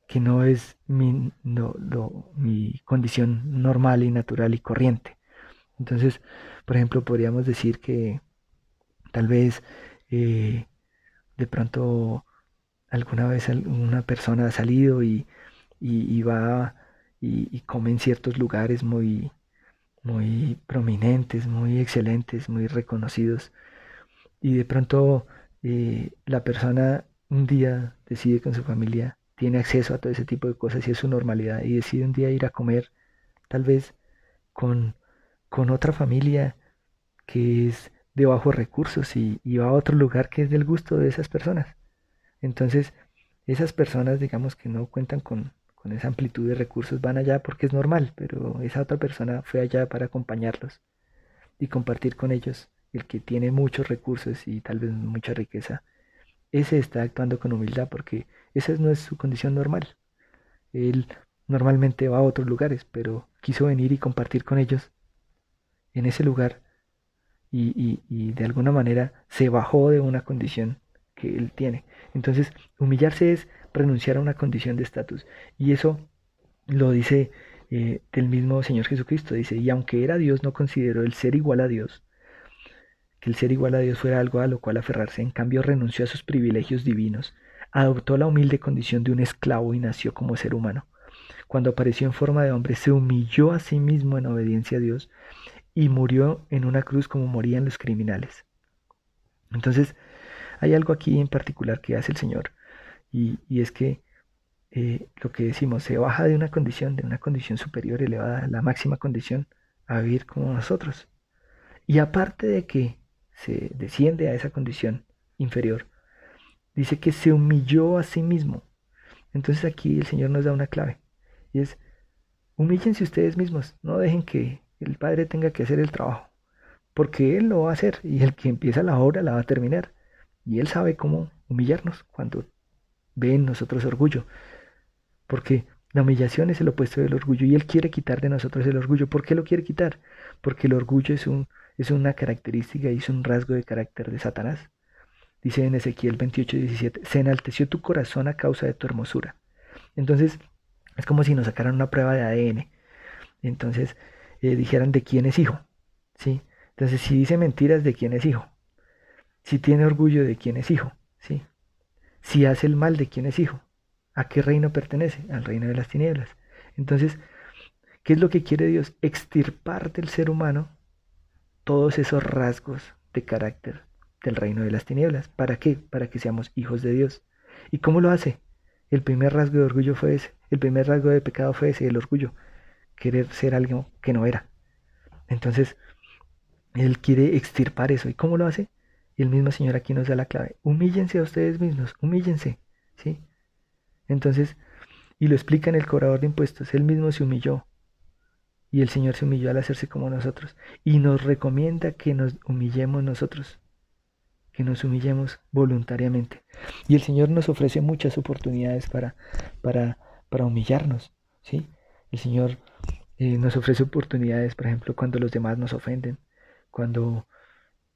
que no es mi, mi condición normal y natural y corriente. Entonces, por ejemplo, podríamos decir que tal vez eh, de pronto alguna vez una persona ha salido y, y, va y, y, come en ciertos lugares muy, muy prominentes, muy excelentes, muy reconocidos. Y de pronto eh, la persona un día decide con su familia, tiene acceso a todo ese tipo de cosas y es su normalidad, y decide un día ir a comer tal vez con, con otra familia que es de bajos recursos y, y va a otro lugar que es del gusto de esas personas. Entonces, esas personas, digamos que no cuentan con, esa amplitud de recursos van allá porque es normal, pero esa otra persona fue allá para acompañarlos y compartir con ellos, el que tiene muchos recursos y tal vez mucha riqueza, ese está actuando con humildad porque esa no es su condición normal. Él normalmente va a otros lugares, pero quiso venir y compartir con ellos en ese lugar y, y, y de alguna manera se bajó de una condición que él tiene. Entonces, humillarse es renunciar a una condición de estatus. Y eso lo dice eh, del mismo Señor Jesucristo. Dice, y aunque era Dios, no consideró el ser igual a Dios, que el ser igual a Dios fuera algo a lo cual aferrarse. En cambio, renunció a sus privilegios divinos, adoptó la humilde condición de un esclavo y nació como ser humano. cuando apareció en forma de hombre, se humilló a sí mismo en obediencia a Dios y murió en una cruz como morían los criminales. Entonces, hay algo aquí en particular que hace el Señor, y, es que eh, lo que decimos, se baja de una condición, de una condición superior, elevada, la máxima condición, a vivir como nosotros. Y aparte de que se desciende a esa condición inferior, dice que se humilló a sí mismo. Entonces aquí el Señor nos da una clave, y es, humíllense ustedes mismos, no dejen que el Padre tenga que hacer el trabajo, porque Él lo va a hacer y el que empieza la obra la va a terminar. Y Él sabe cómo humillarnos cuando ve en nosotros orgullo, porque la humillación es el opuesto del orgullo y Él quiere quitar de nosotros el orgullo. ¿Por qué lo quiere quitar? Porque el orgullo es, un, es una característica y es un rasgo de carácter de Satanás. Dice en Ezequiel 28, 17, se enalteció tu corazón a causa de tu hermosura. Entonces, es como si nos sacaran una prueba de ADN. Entonces, eh, dijeran de quién es hijo. ¿sí? Entonces, si dice mentiras, ¿de quién es hijo? Si tiene orgullo, ¿de quién es hijo? ¿sí? Si hace el mal, ¿de quién es hijo? ¿A qué reino pertenece? Al reino de las tinieblas. Entonces, ¿qué es lo que quiere Dios? Extirpar del ser humano todos esos rasgos de carácter del reino de las tinieblas. ¿Para qué? Para que seamos hijos de Dios. ¿Y cómo lo hace? El primer rasgo de orgullo fue ese. El primer rasgo de pecado fue ese, el orgullo querer ser algo que no era. Entonces, Él quiere extirpar eso. ¿Y cómo lo hace? Y el mismo Señor aquí nos da la clave. Humíllense a ustedes mismos, humíllense. ¿sí? Entonces, y lo explica en el cobrador de impuestos, Él mismo se humilló. Y el Señor se humilló al hacerse como nosotros. Y nos recomienda que nos humillemos nosotros. Que nos humillemos voluntariamente. Y el Señor nos ofrece muchas oportunidades para, para, para humillarnos. ¿sí? El Señor eh, nos ofrece oportunidades, por ejemplo, cuando los demás nos ofenden. Cuando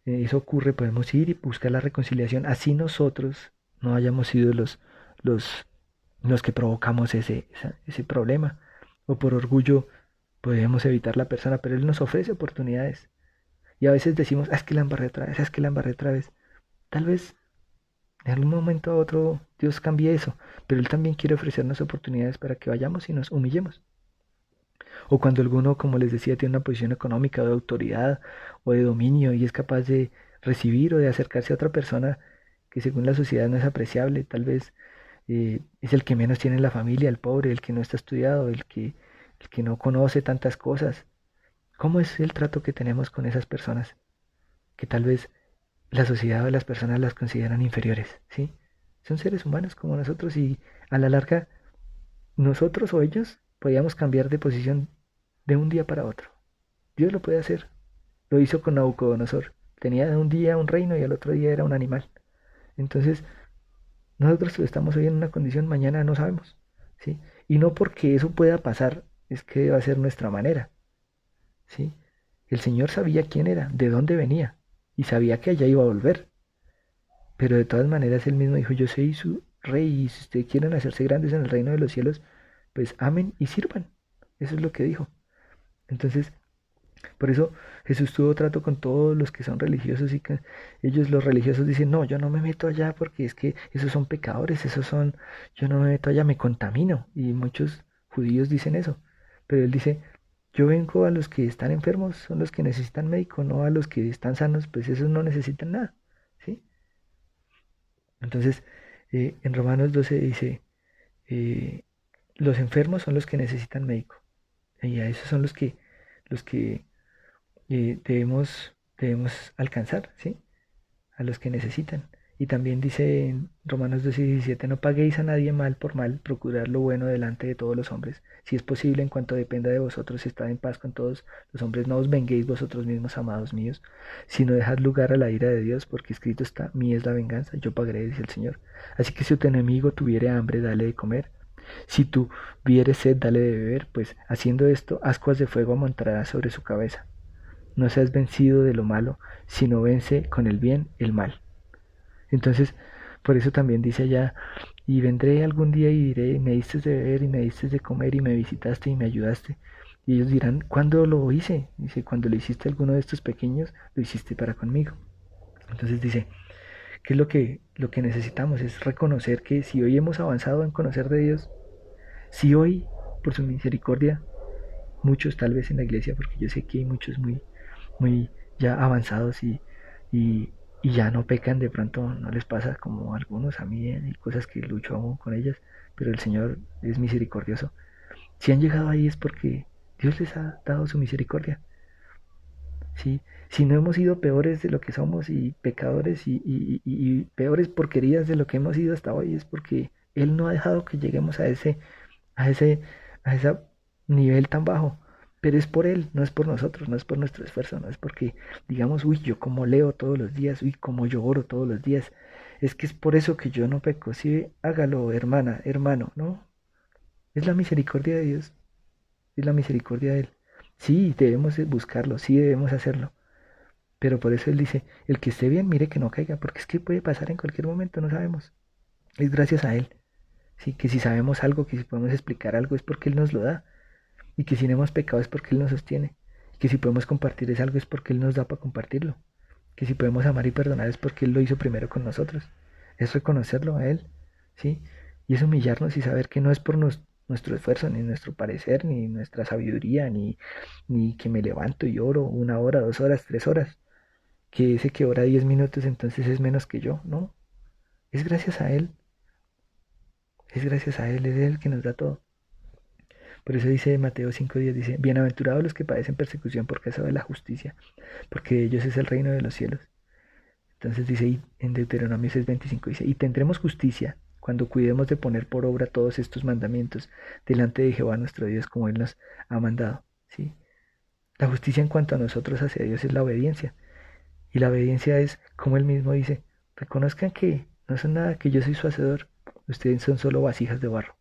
eso ocurre, podemos ir y buscar la reconciliación. Así nosotros no hayamos sido los, los, los que provocamos ese, ese problema. O por orgullo podemos evitar la persona, pero Él nos ofrece oportunidades. Y a veces decimos, ah, es que la embarré otra vez, ah, es que la embarré otra vez. Tal vez en algún momento a otro Dios cambie eso, pero Él también quiere ofrecernos oportunidades para que vayamos y nos humillemos. O cuando alguno, como les decía, tiene una posición económica o de autoridad o de dominio y es capaz de recibir o de acercarse a otra persona que según la sociedad no es apreciable, tal vez eh, es el que menos tiene en la familia, el pobre, el que no está estudiado, el que, el que no conoce tantas cosas. ¿Cómo es el trato que tenemos con esas personas? Que tal vez la sociedad o las personas las consideran inferiores, ¿sí? Son seres humanos como nosotros y a la larga nosotros o ellos podíamos cambiar de posición de un día para otro. Dios lo puede hacer. Lo hizo con Nabucodonosor. Tenía un día un reino y al otro día era un animal. Entonces, nosotros estamos hoy en una condición, mañana no sabemos. ¿sí? Y no porque eso pueda pasar, es que va a ser nuestra manera. ¿sí? El Señor sabía quién era, de dónde venía, y sabía que allá iba a volver. Pero de todas maneras él mismo dijo, yo soy su rey, y si ustedes quieren hacerse grandes en el reino de los cielos, pues amen y sirvan. Eso es lo que dijo. Entonces, por eso Jesús tuvo trato con todos los que son religiosos y que ellos los religiosos dicen, no, yo no me meto allá porque es que esos son pecadores, esos son, yo no me meto allá, me contamino. Y muchos judíos dicen eso. Pero él dice, yo vengo a los que están enfermos, son los que necesitan médico, no a los que están sanos, pues esos no necesitan nada. ¿sí? Entonces, eh, en Romanos 12 dice, eh, los enfermos son los que necesitan médico. Y a esos son los que, los que eh, debemos, debemos alcanzar, ¿sí? A los que necesitan. Y también dice en Romanos 12 y 17, no paguéis a nadie mal por mal, procurad lo bueno delante de todos los hombres. Si es posible, en cuanto dependa de vosotros, estad en paz con todos los hombres. No os venguéis vosotros mismos, amados míos, sino dejad lugar a la ira de Dios, porque escrito está, mí es la venganza, yo pagaré, dice el Señor. Así que si tu enemigo tuviere hambre, dale de comer si tú vieres sed, dale de beber, pues haciendo esto, ascuas de fuego amontarás sobre su cabeza. No seas vencido de lo malo, sino vence con el bien el mal. Entonces, por eso también dice allá, y vendré algún día y diré, me diste de beber y me diste de comer y me visitaste y me ayudaste. Y ellos dirán, ¿cuándo lo hice? Dice, cuando lo hiciste a alguno de estos pequeños, lo hiciste para conmigo. Entonces dice, ¿qué es lo que, lo que necesitamos? Es reconocer que si hoy hemos avanzado en conocer de Dios, si hoy por su misericordia, muchos tal vez en la iglesia, porque yo sé que hay muchos muy, muy ya avanzados y, y, ya no pecan, de pronto no les pasa como algunos a mí, hay cosas que lucho aún con ellas, pero el Señor es misericordioso. Si han llegado ahí es porque Dios les ha dado su misericordia. ¿Sí? Si no hemos sido peores de lo que somos y pecadores y, y, peores porquerías de lo que hemos sido hasta hoy es porque Él no ha dejado que lleguemos a ese, a ese, a ese nivel tan bajo. Pero es por Él, no es por nosotros, no es por nuestro esfuerzo, no es porque digamos, uy, yo como leo todos los días, uy, como yo oro todos los días. Es que es por eso que yo no peco. Sí, hágalo, hermana, hermano, ¿no? Es la misericordia de Dios. Es la misericordia de Él. Sí, debemos buscarlo, sí debemos hacerlo. Pero por eso Él dice, el que esté bien, mire que no caiga, porque es que puede pasar en cualquier momento, no sabemos. Es gracias a Él. Sí, que si sabemos algo, que si podemos explicar algo, es porque Él nos lo da. Y que si no hemos pecado es porque Él nos sostiene, y que si podemos compartir es algo es porque Él nos da para compartirlo, que si podemos amar y perdonar es porque Él lo hizo primero con nosotros, es reconocerlo a Él, ¿sí? Y es humillarnos y saber que no es por nuestro esfuerzo, ni nuestro parecer, ni nuestra sabiduría, ni, ni que me levanto y oro una hora, dos horas, tres horas, que ese que ora diez minutos entonces es menos que yo, ¿no? Es gracias a Él, es gracias a Él, es Él que nos da todo. Por eso dice Mateo 5.10, dice, bienaventurados los que padecen persecución por causa de la justicia, porque de ellos es el reino de los cielos. Entonces dice en Deuteronomio 6.25, dice, y tendremos justicia cuando cuidemos de poner por obra todos estos mandamientos delante de Jehová nuestro Dios como Él nos ha mandado. ¿sí? La justicia en cuanto a nosotros hacia Dios es la obediencia. Y la obediencia es, como Él mismo dice, reconozcan que no son nada, que yo soy su hacedor, ustedes son solo vasijas de barro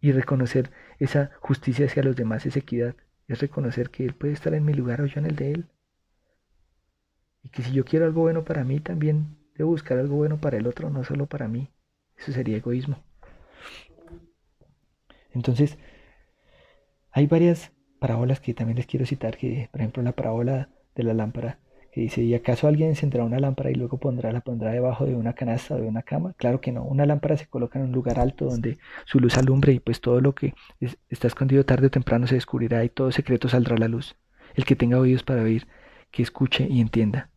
y reconocer esa justicia hacia los demás es equidad. Es reconocer que Él puede estar en mi lugar o yo en el de Él. Y que si yo quiero algo bueno para mí, también debo buscar algo bueno para el otro, no solo para mí. Eso sería egoísmo. Entonces, hay varias parábolas que también les quiero citar, que por ejemplo la parábola de la lámpara que dice, ¿y acaso alguien encenderá una lámpara y luego pondrá, la pondrá debajo de una canasta o de una cama? Claro que no, una lámpara se coloca en un lugar alto donde su luz alumbre y pues todo lo que está escondido tarde o temprano se descubrirá y todo secreto saldrá a la luz. El que tenga oídos para oír, que escuche y entienda.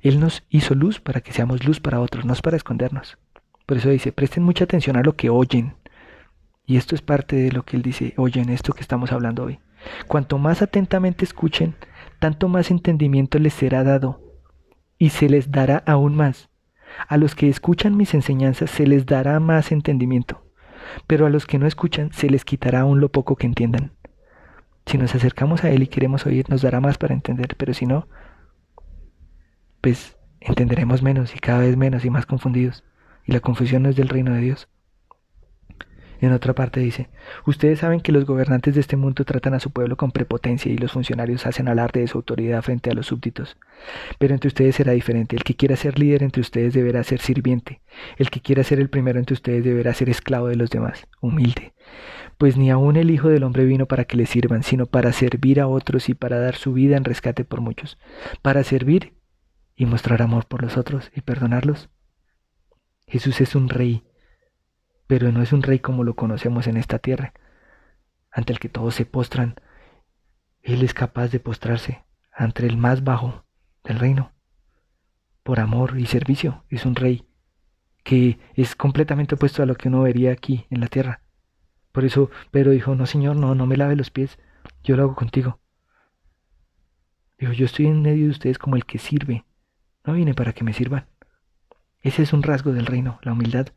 Él nos hizo luz para que seamos luz para otros, no es para escondernos. Por eso dice, presten mucha atención a lo que oyen. Y esto es parte de lo que él dice, oyen esto que estamos hablando hoy. Cuanto más atentamente escuchen, tanto más entendimiento les será dado, y se les dará aún más. A los que escuchan mis enseñanzas se les dará más entendimiento, pero a los que no escuchan se les quitará aún lo poco que entiendan. Si nos acercamos a Él y queremos oír, nos dará más para entender, pero si no, pues entenderemos menos y cada vez menos y más confundidos, y la confusión no es del reino de Dios. En otra parte dice, ustedes saben que los gobernantes de este mundo tratan a su pueblo con prepotencia y los funcionarios hacen alarde de su autoridad frente a los súbditos. Pero entre ustedes será diferente. El que quiera ser líder entre ustedes deberá ser sirviente. El que quiera ser el primero entre ustedes deberá ser esclavo de los demás, humilde. Pues ni aun el Hijo del Hombre vino para que le sirvan, sino para servir a otros y para dar su vida en rescate por muchos. Para servir y mostrar amor por los otros y perdonarlos. Jesús es un rey pero no es un rey como lo conocemos en esta tierra, ante el que todos se postran. Él es capaz de postrarse ante el más bajo del reino. Por amor y servicio es un rey que es completamente opuesto a lo que uno vería aquí en la tierra. Por eso Pedro dijo, no señor, no, no me lave los pies, yo lo hago contigo. Dijo, yo estoy en medio de ustedes como el que sirve, no vine para que me sirvan. Ese es un rasgo del reino, la humildad.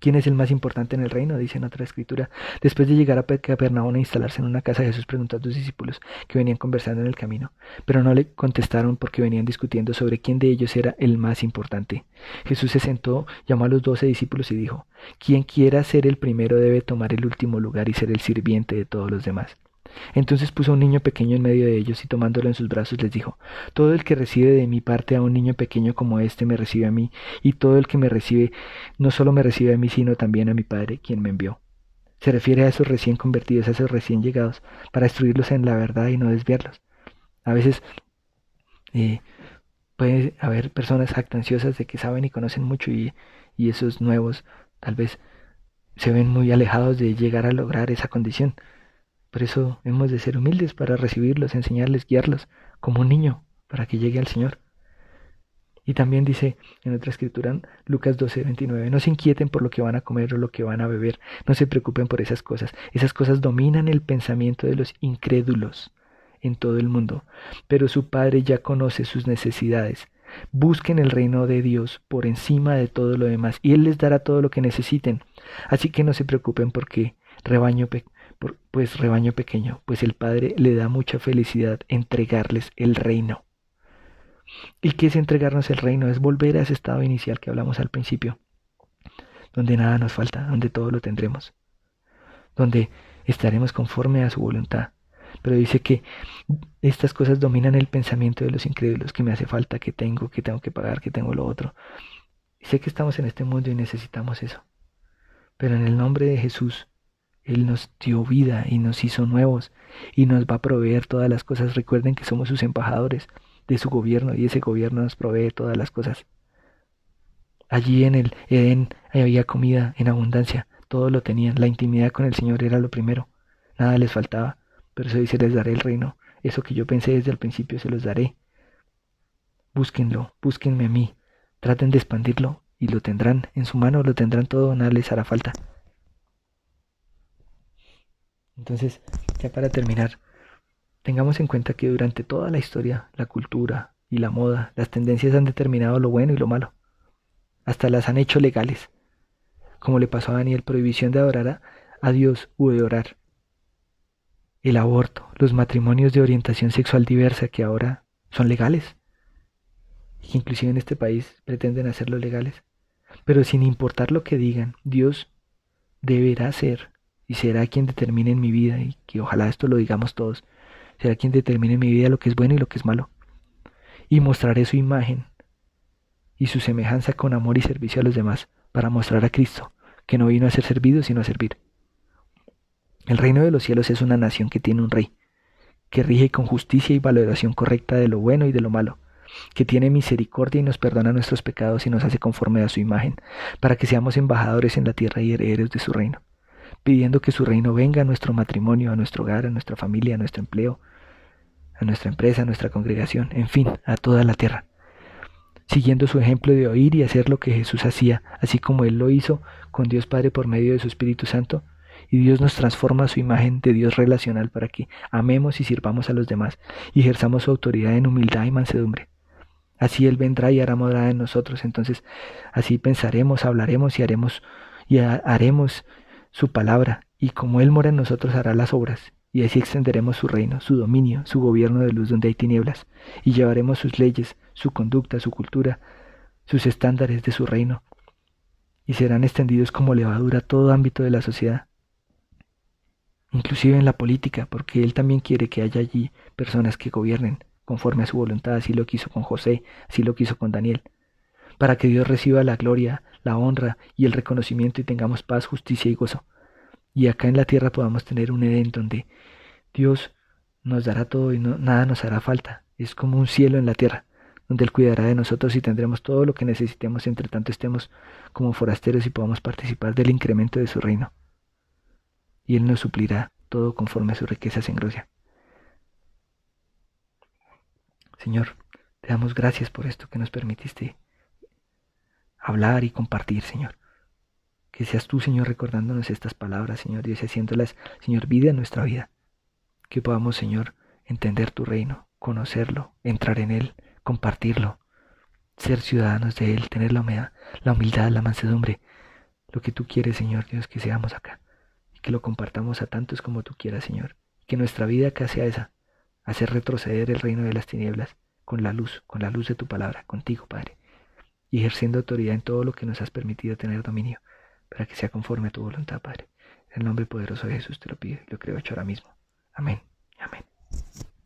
¿Quién es el más importante en el reino? Dice en otra escritura. Después de llegar a Capernaum e instalarse en una casa, Jesús preguntó a sus discípulos que venían conversando en el camino, pero no le contestaron porque venían discutiendo sobre quién de ellos era el más importante. Jesús se sentó, llamó a los doce discípulos y dijo, Quien quiera ser el primero debe tomar el último lugar y ser el sirviente de todos los demás. Entonces puso un niño pequeño en medio de ellos y tomándolo en sus brazos les dijo, Todo el que recibe de mi parte a un niño pequeño como este me recibe a mí, y todo el que me recibe no solo me recibe a mí, sino también a mi Padre, quien me envió. Se refiere a esos recién convertidos, a esos recién llegados, para instruirlos en la verdad y no desviarlos. A veces eh, puede haber personas jactanciosas de que saben y conocen mucho y, y esos nuevos tal vez se ven muy alejados de llegar a lograr esa condición. Por eso hemos de ser humildes para recibirlos, enseñarles, guiarlos como un niño para que llegue al Señor. Y también dice en otra escritura, Lucas 12, 29, no se inquieten por lo que van a comer o lo que van a beber, no se preocupen por esas cosas. Esas cosas dominan el pensamiento de los incrédulos en todo el mundo, pero su Padre ya conoce sus necesidades. Busquen el reino de Dios por encima de todo lo demás y Él les dará todo lo que necesiten. Así que no se preocupen porque rebaño, pues rebaño pequeño, pues el Padre le da mucha felicidad entregarles el reino. ¿Y qué es entregarnos el reino? Es volver a ese estado inicial que hablamos al principio, donde nada nos falta, donde todo lo tendremos, donde estaremos conforme a su voluntad. Pero dice que estas cosas dominan el pensamiento de los incrédulos, que me hace falta, que tengo, que tengo que pagar, que tengo lo otro. Y sé que estamos en este mundo y necesitamos eso. Pero en el nombre de Jesús, Él nos dio vida y nos hizo nuevos y nos va a proveer todas las cosas. Recuerden que somos sus embajadores de su gobierno y ese gobierno nos provee todas las cosas. Allí en el Edén había comida en abundancia, todo lo tenían, la intimidad con el Señor era lo primero, nada les faltaba, pero eso dice les daré el reino, eso que yo pensé desde el principio se los daré. Búsquenlo, búsquenme a mí, traten de expandirlo y lo tendrán, en su mano lo tendrán todo, nada les hará falta. Entonces, ya para terminar, Tengamos en cuenta que durante toda la historia, la cultura y la moda, las tendencias han determinado lo bueno y lo malo. Hasta las han hecho legales. Como le pasó a Daniel, prohibición de adorar a Dios u de orar. El aborto, los matrimonios de orientación sexual diversa que ahora son legales. Y que inclusive en este país pretenden hacerlo legales. Pero sin importar lo que digan, Dios deberá ser y será quien determine en mi vida y que ojalá esto lo digamos todos será quien determine en mi vida lo que es bueno y lo que es malo. Y mostraré su imagen y su semejanza con amor y servicio a los demás, para mostrar a Cristo, que no vino a ser servido, sino a servir. El reino de los cielos es una nación que tiene un rey, que rige con justicia y valoración correcta de lo bueno y de lo malo, que tiene misericordia y nos perdona nuestros pecados y nos hace conforme a su imagen, para que seamos embajadores en la tierra y herederos de su reino pidiendo que su reino venga a nuestro matrimonio, a nuestro hogar, a nuestra familia, a nuestro empleo, a nuestra empresa, a nuestra congregación, en fin, a toda la tierra. Siguiendo su ejemplo de oír y hacer lo que Jesús hacía, así como Él lo hizo con Dios Padre por medio de su Espíritu Santo, y Dios nos transforma a su imagen de Dios relacional para que amemos y sirvamos a los demás y ejerzamos su autoridad en humildad y mansedumbre. Así Él vendrá y hará morada en nosotros, entonces así pensaremos, hablaremos y haremos y haremos su palabra, y como Él mora en nosotros hará las obras, y así extenderemos su reino, su dominio, su gobierno de luz donde hay tinieblas, y llevaremos sus leyes, su conducta, su cultura, sus estándares de su reino, y serán extendidos como levadura todo ámbito de la sociedad, inclusive en la política, porque Él también quiere que haya allí personas que gobiernen conforme a su voluntad, así lo quiso con José, así lo quiso con Daniel, para que Dios reciba la gloria, la honra y el reconocimiento y tengamos paz, justicia y gozo. Y acá en la tierra podamos tener un Edén donde Dios nos dará todo y nada nos hará falta. Es como un cielo en la tierra, donde Él cuidará de nosotros y tendremos todo lo que necesitemos, entre tanto estemos como forasteros y podamos participar del incremento de su reino. Y Él nos suplirá todo conforme a sus riquezas en gloria. Señor, te damos gracias por esto que nos permitiste hablar y compartir, Señor. Que seas tú, Señor, recordándonos estas palabras, Señor, Dios, haciéndolas, Señor, vida en nuestra vida. Que podamos, Señor, entender tu reino, conocerlo, entrar en él, compartirlo, ser ciudadanos de él, tener la humildad, la, humildad, la mansedumbre, lo que tú quieres, Señor Dios, que seamos acá. Y que lo compartamos a tantos como tú quieras, Señor. Que nuestra vida acá sea esa, hacer retroceder el reino de las tinieblas con la luz, con la luz de tu palabra, contigo, Padre y ejerciendo autoridad en todo lo que nos has permitido tener dominio, para que sea conforme a tu voluntad, Padre. En el nombre poderoso de Jesús te lo pido y lo creo hecho ahora mismo. Amén. Amén.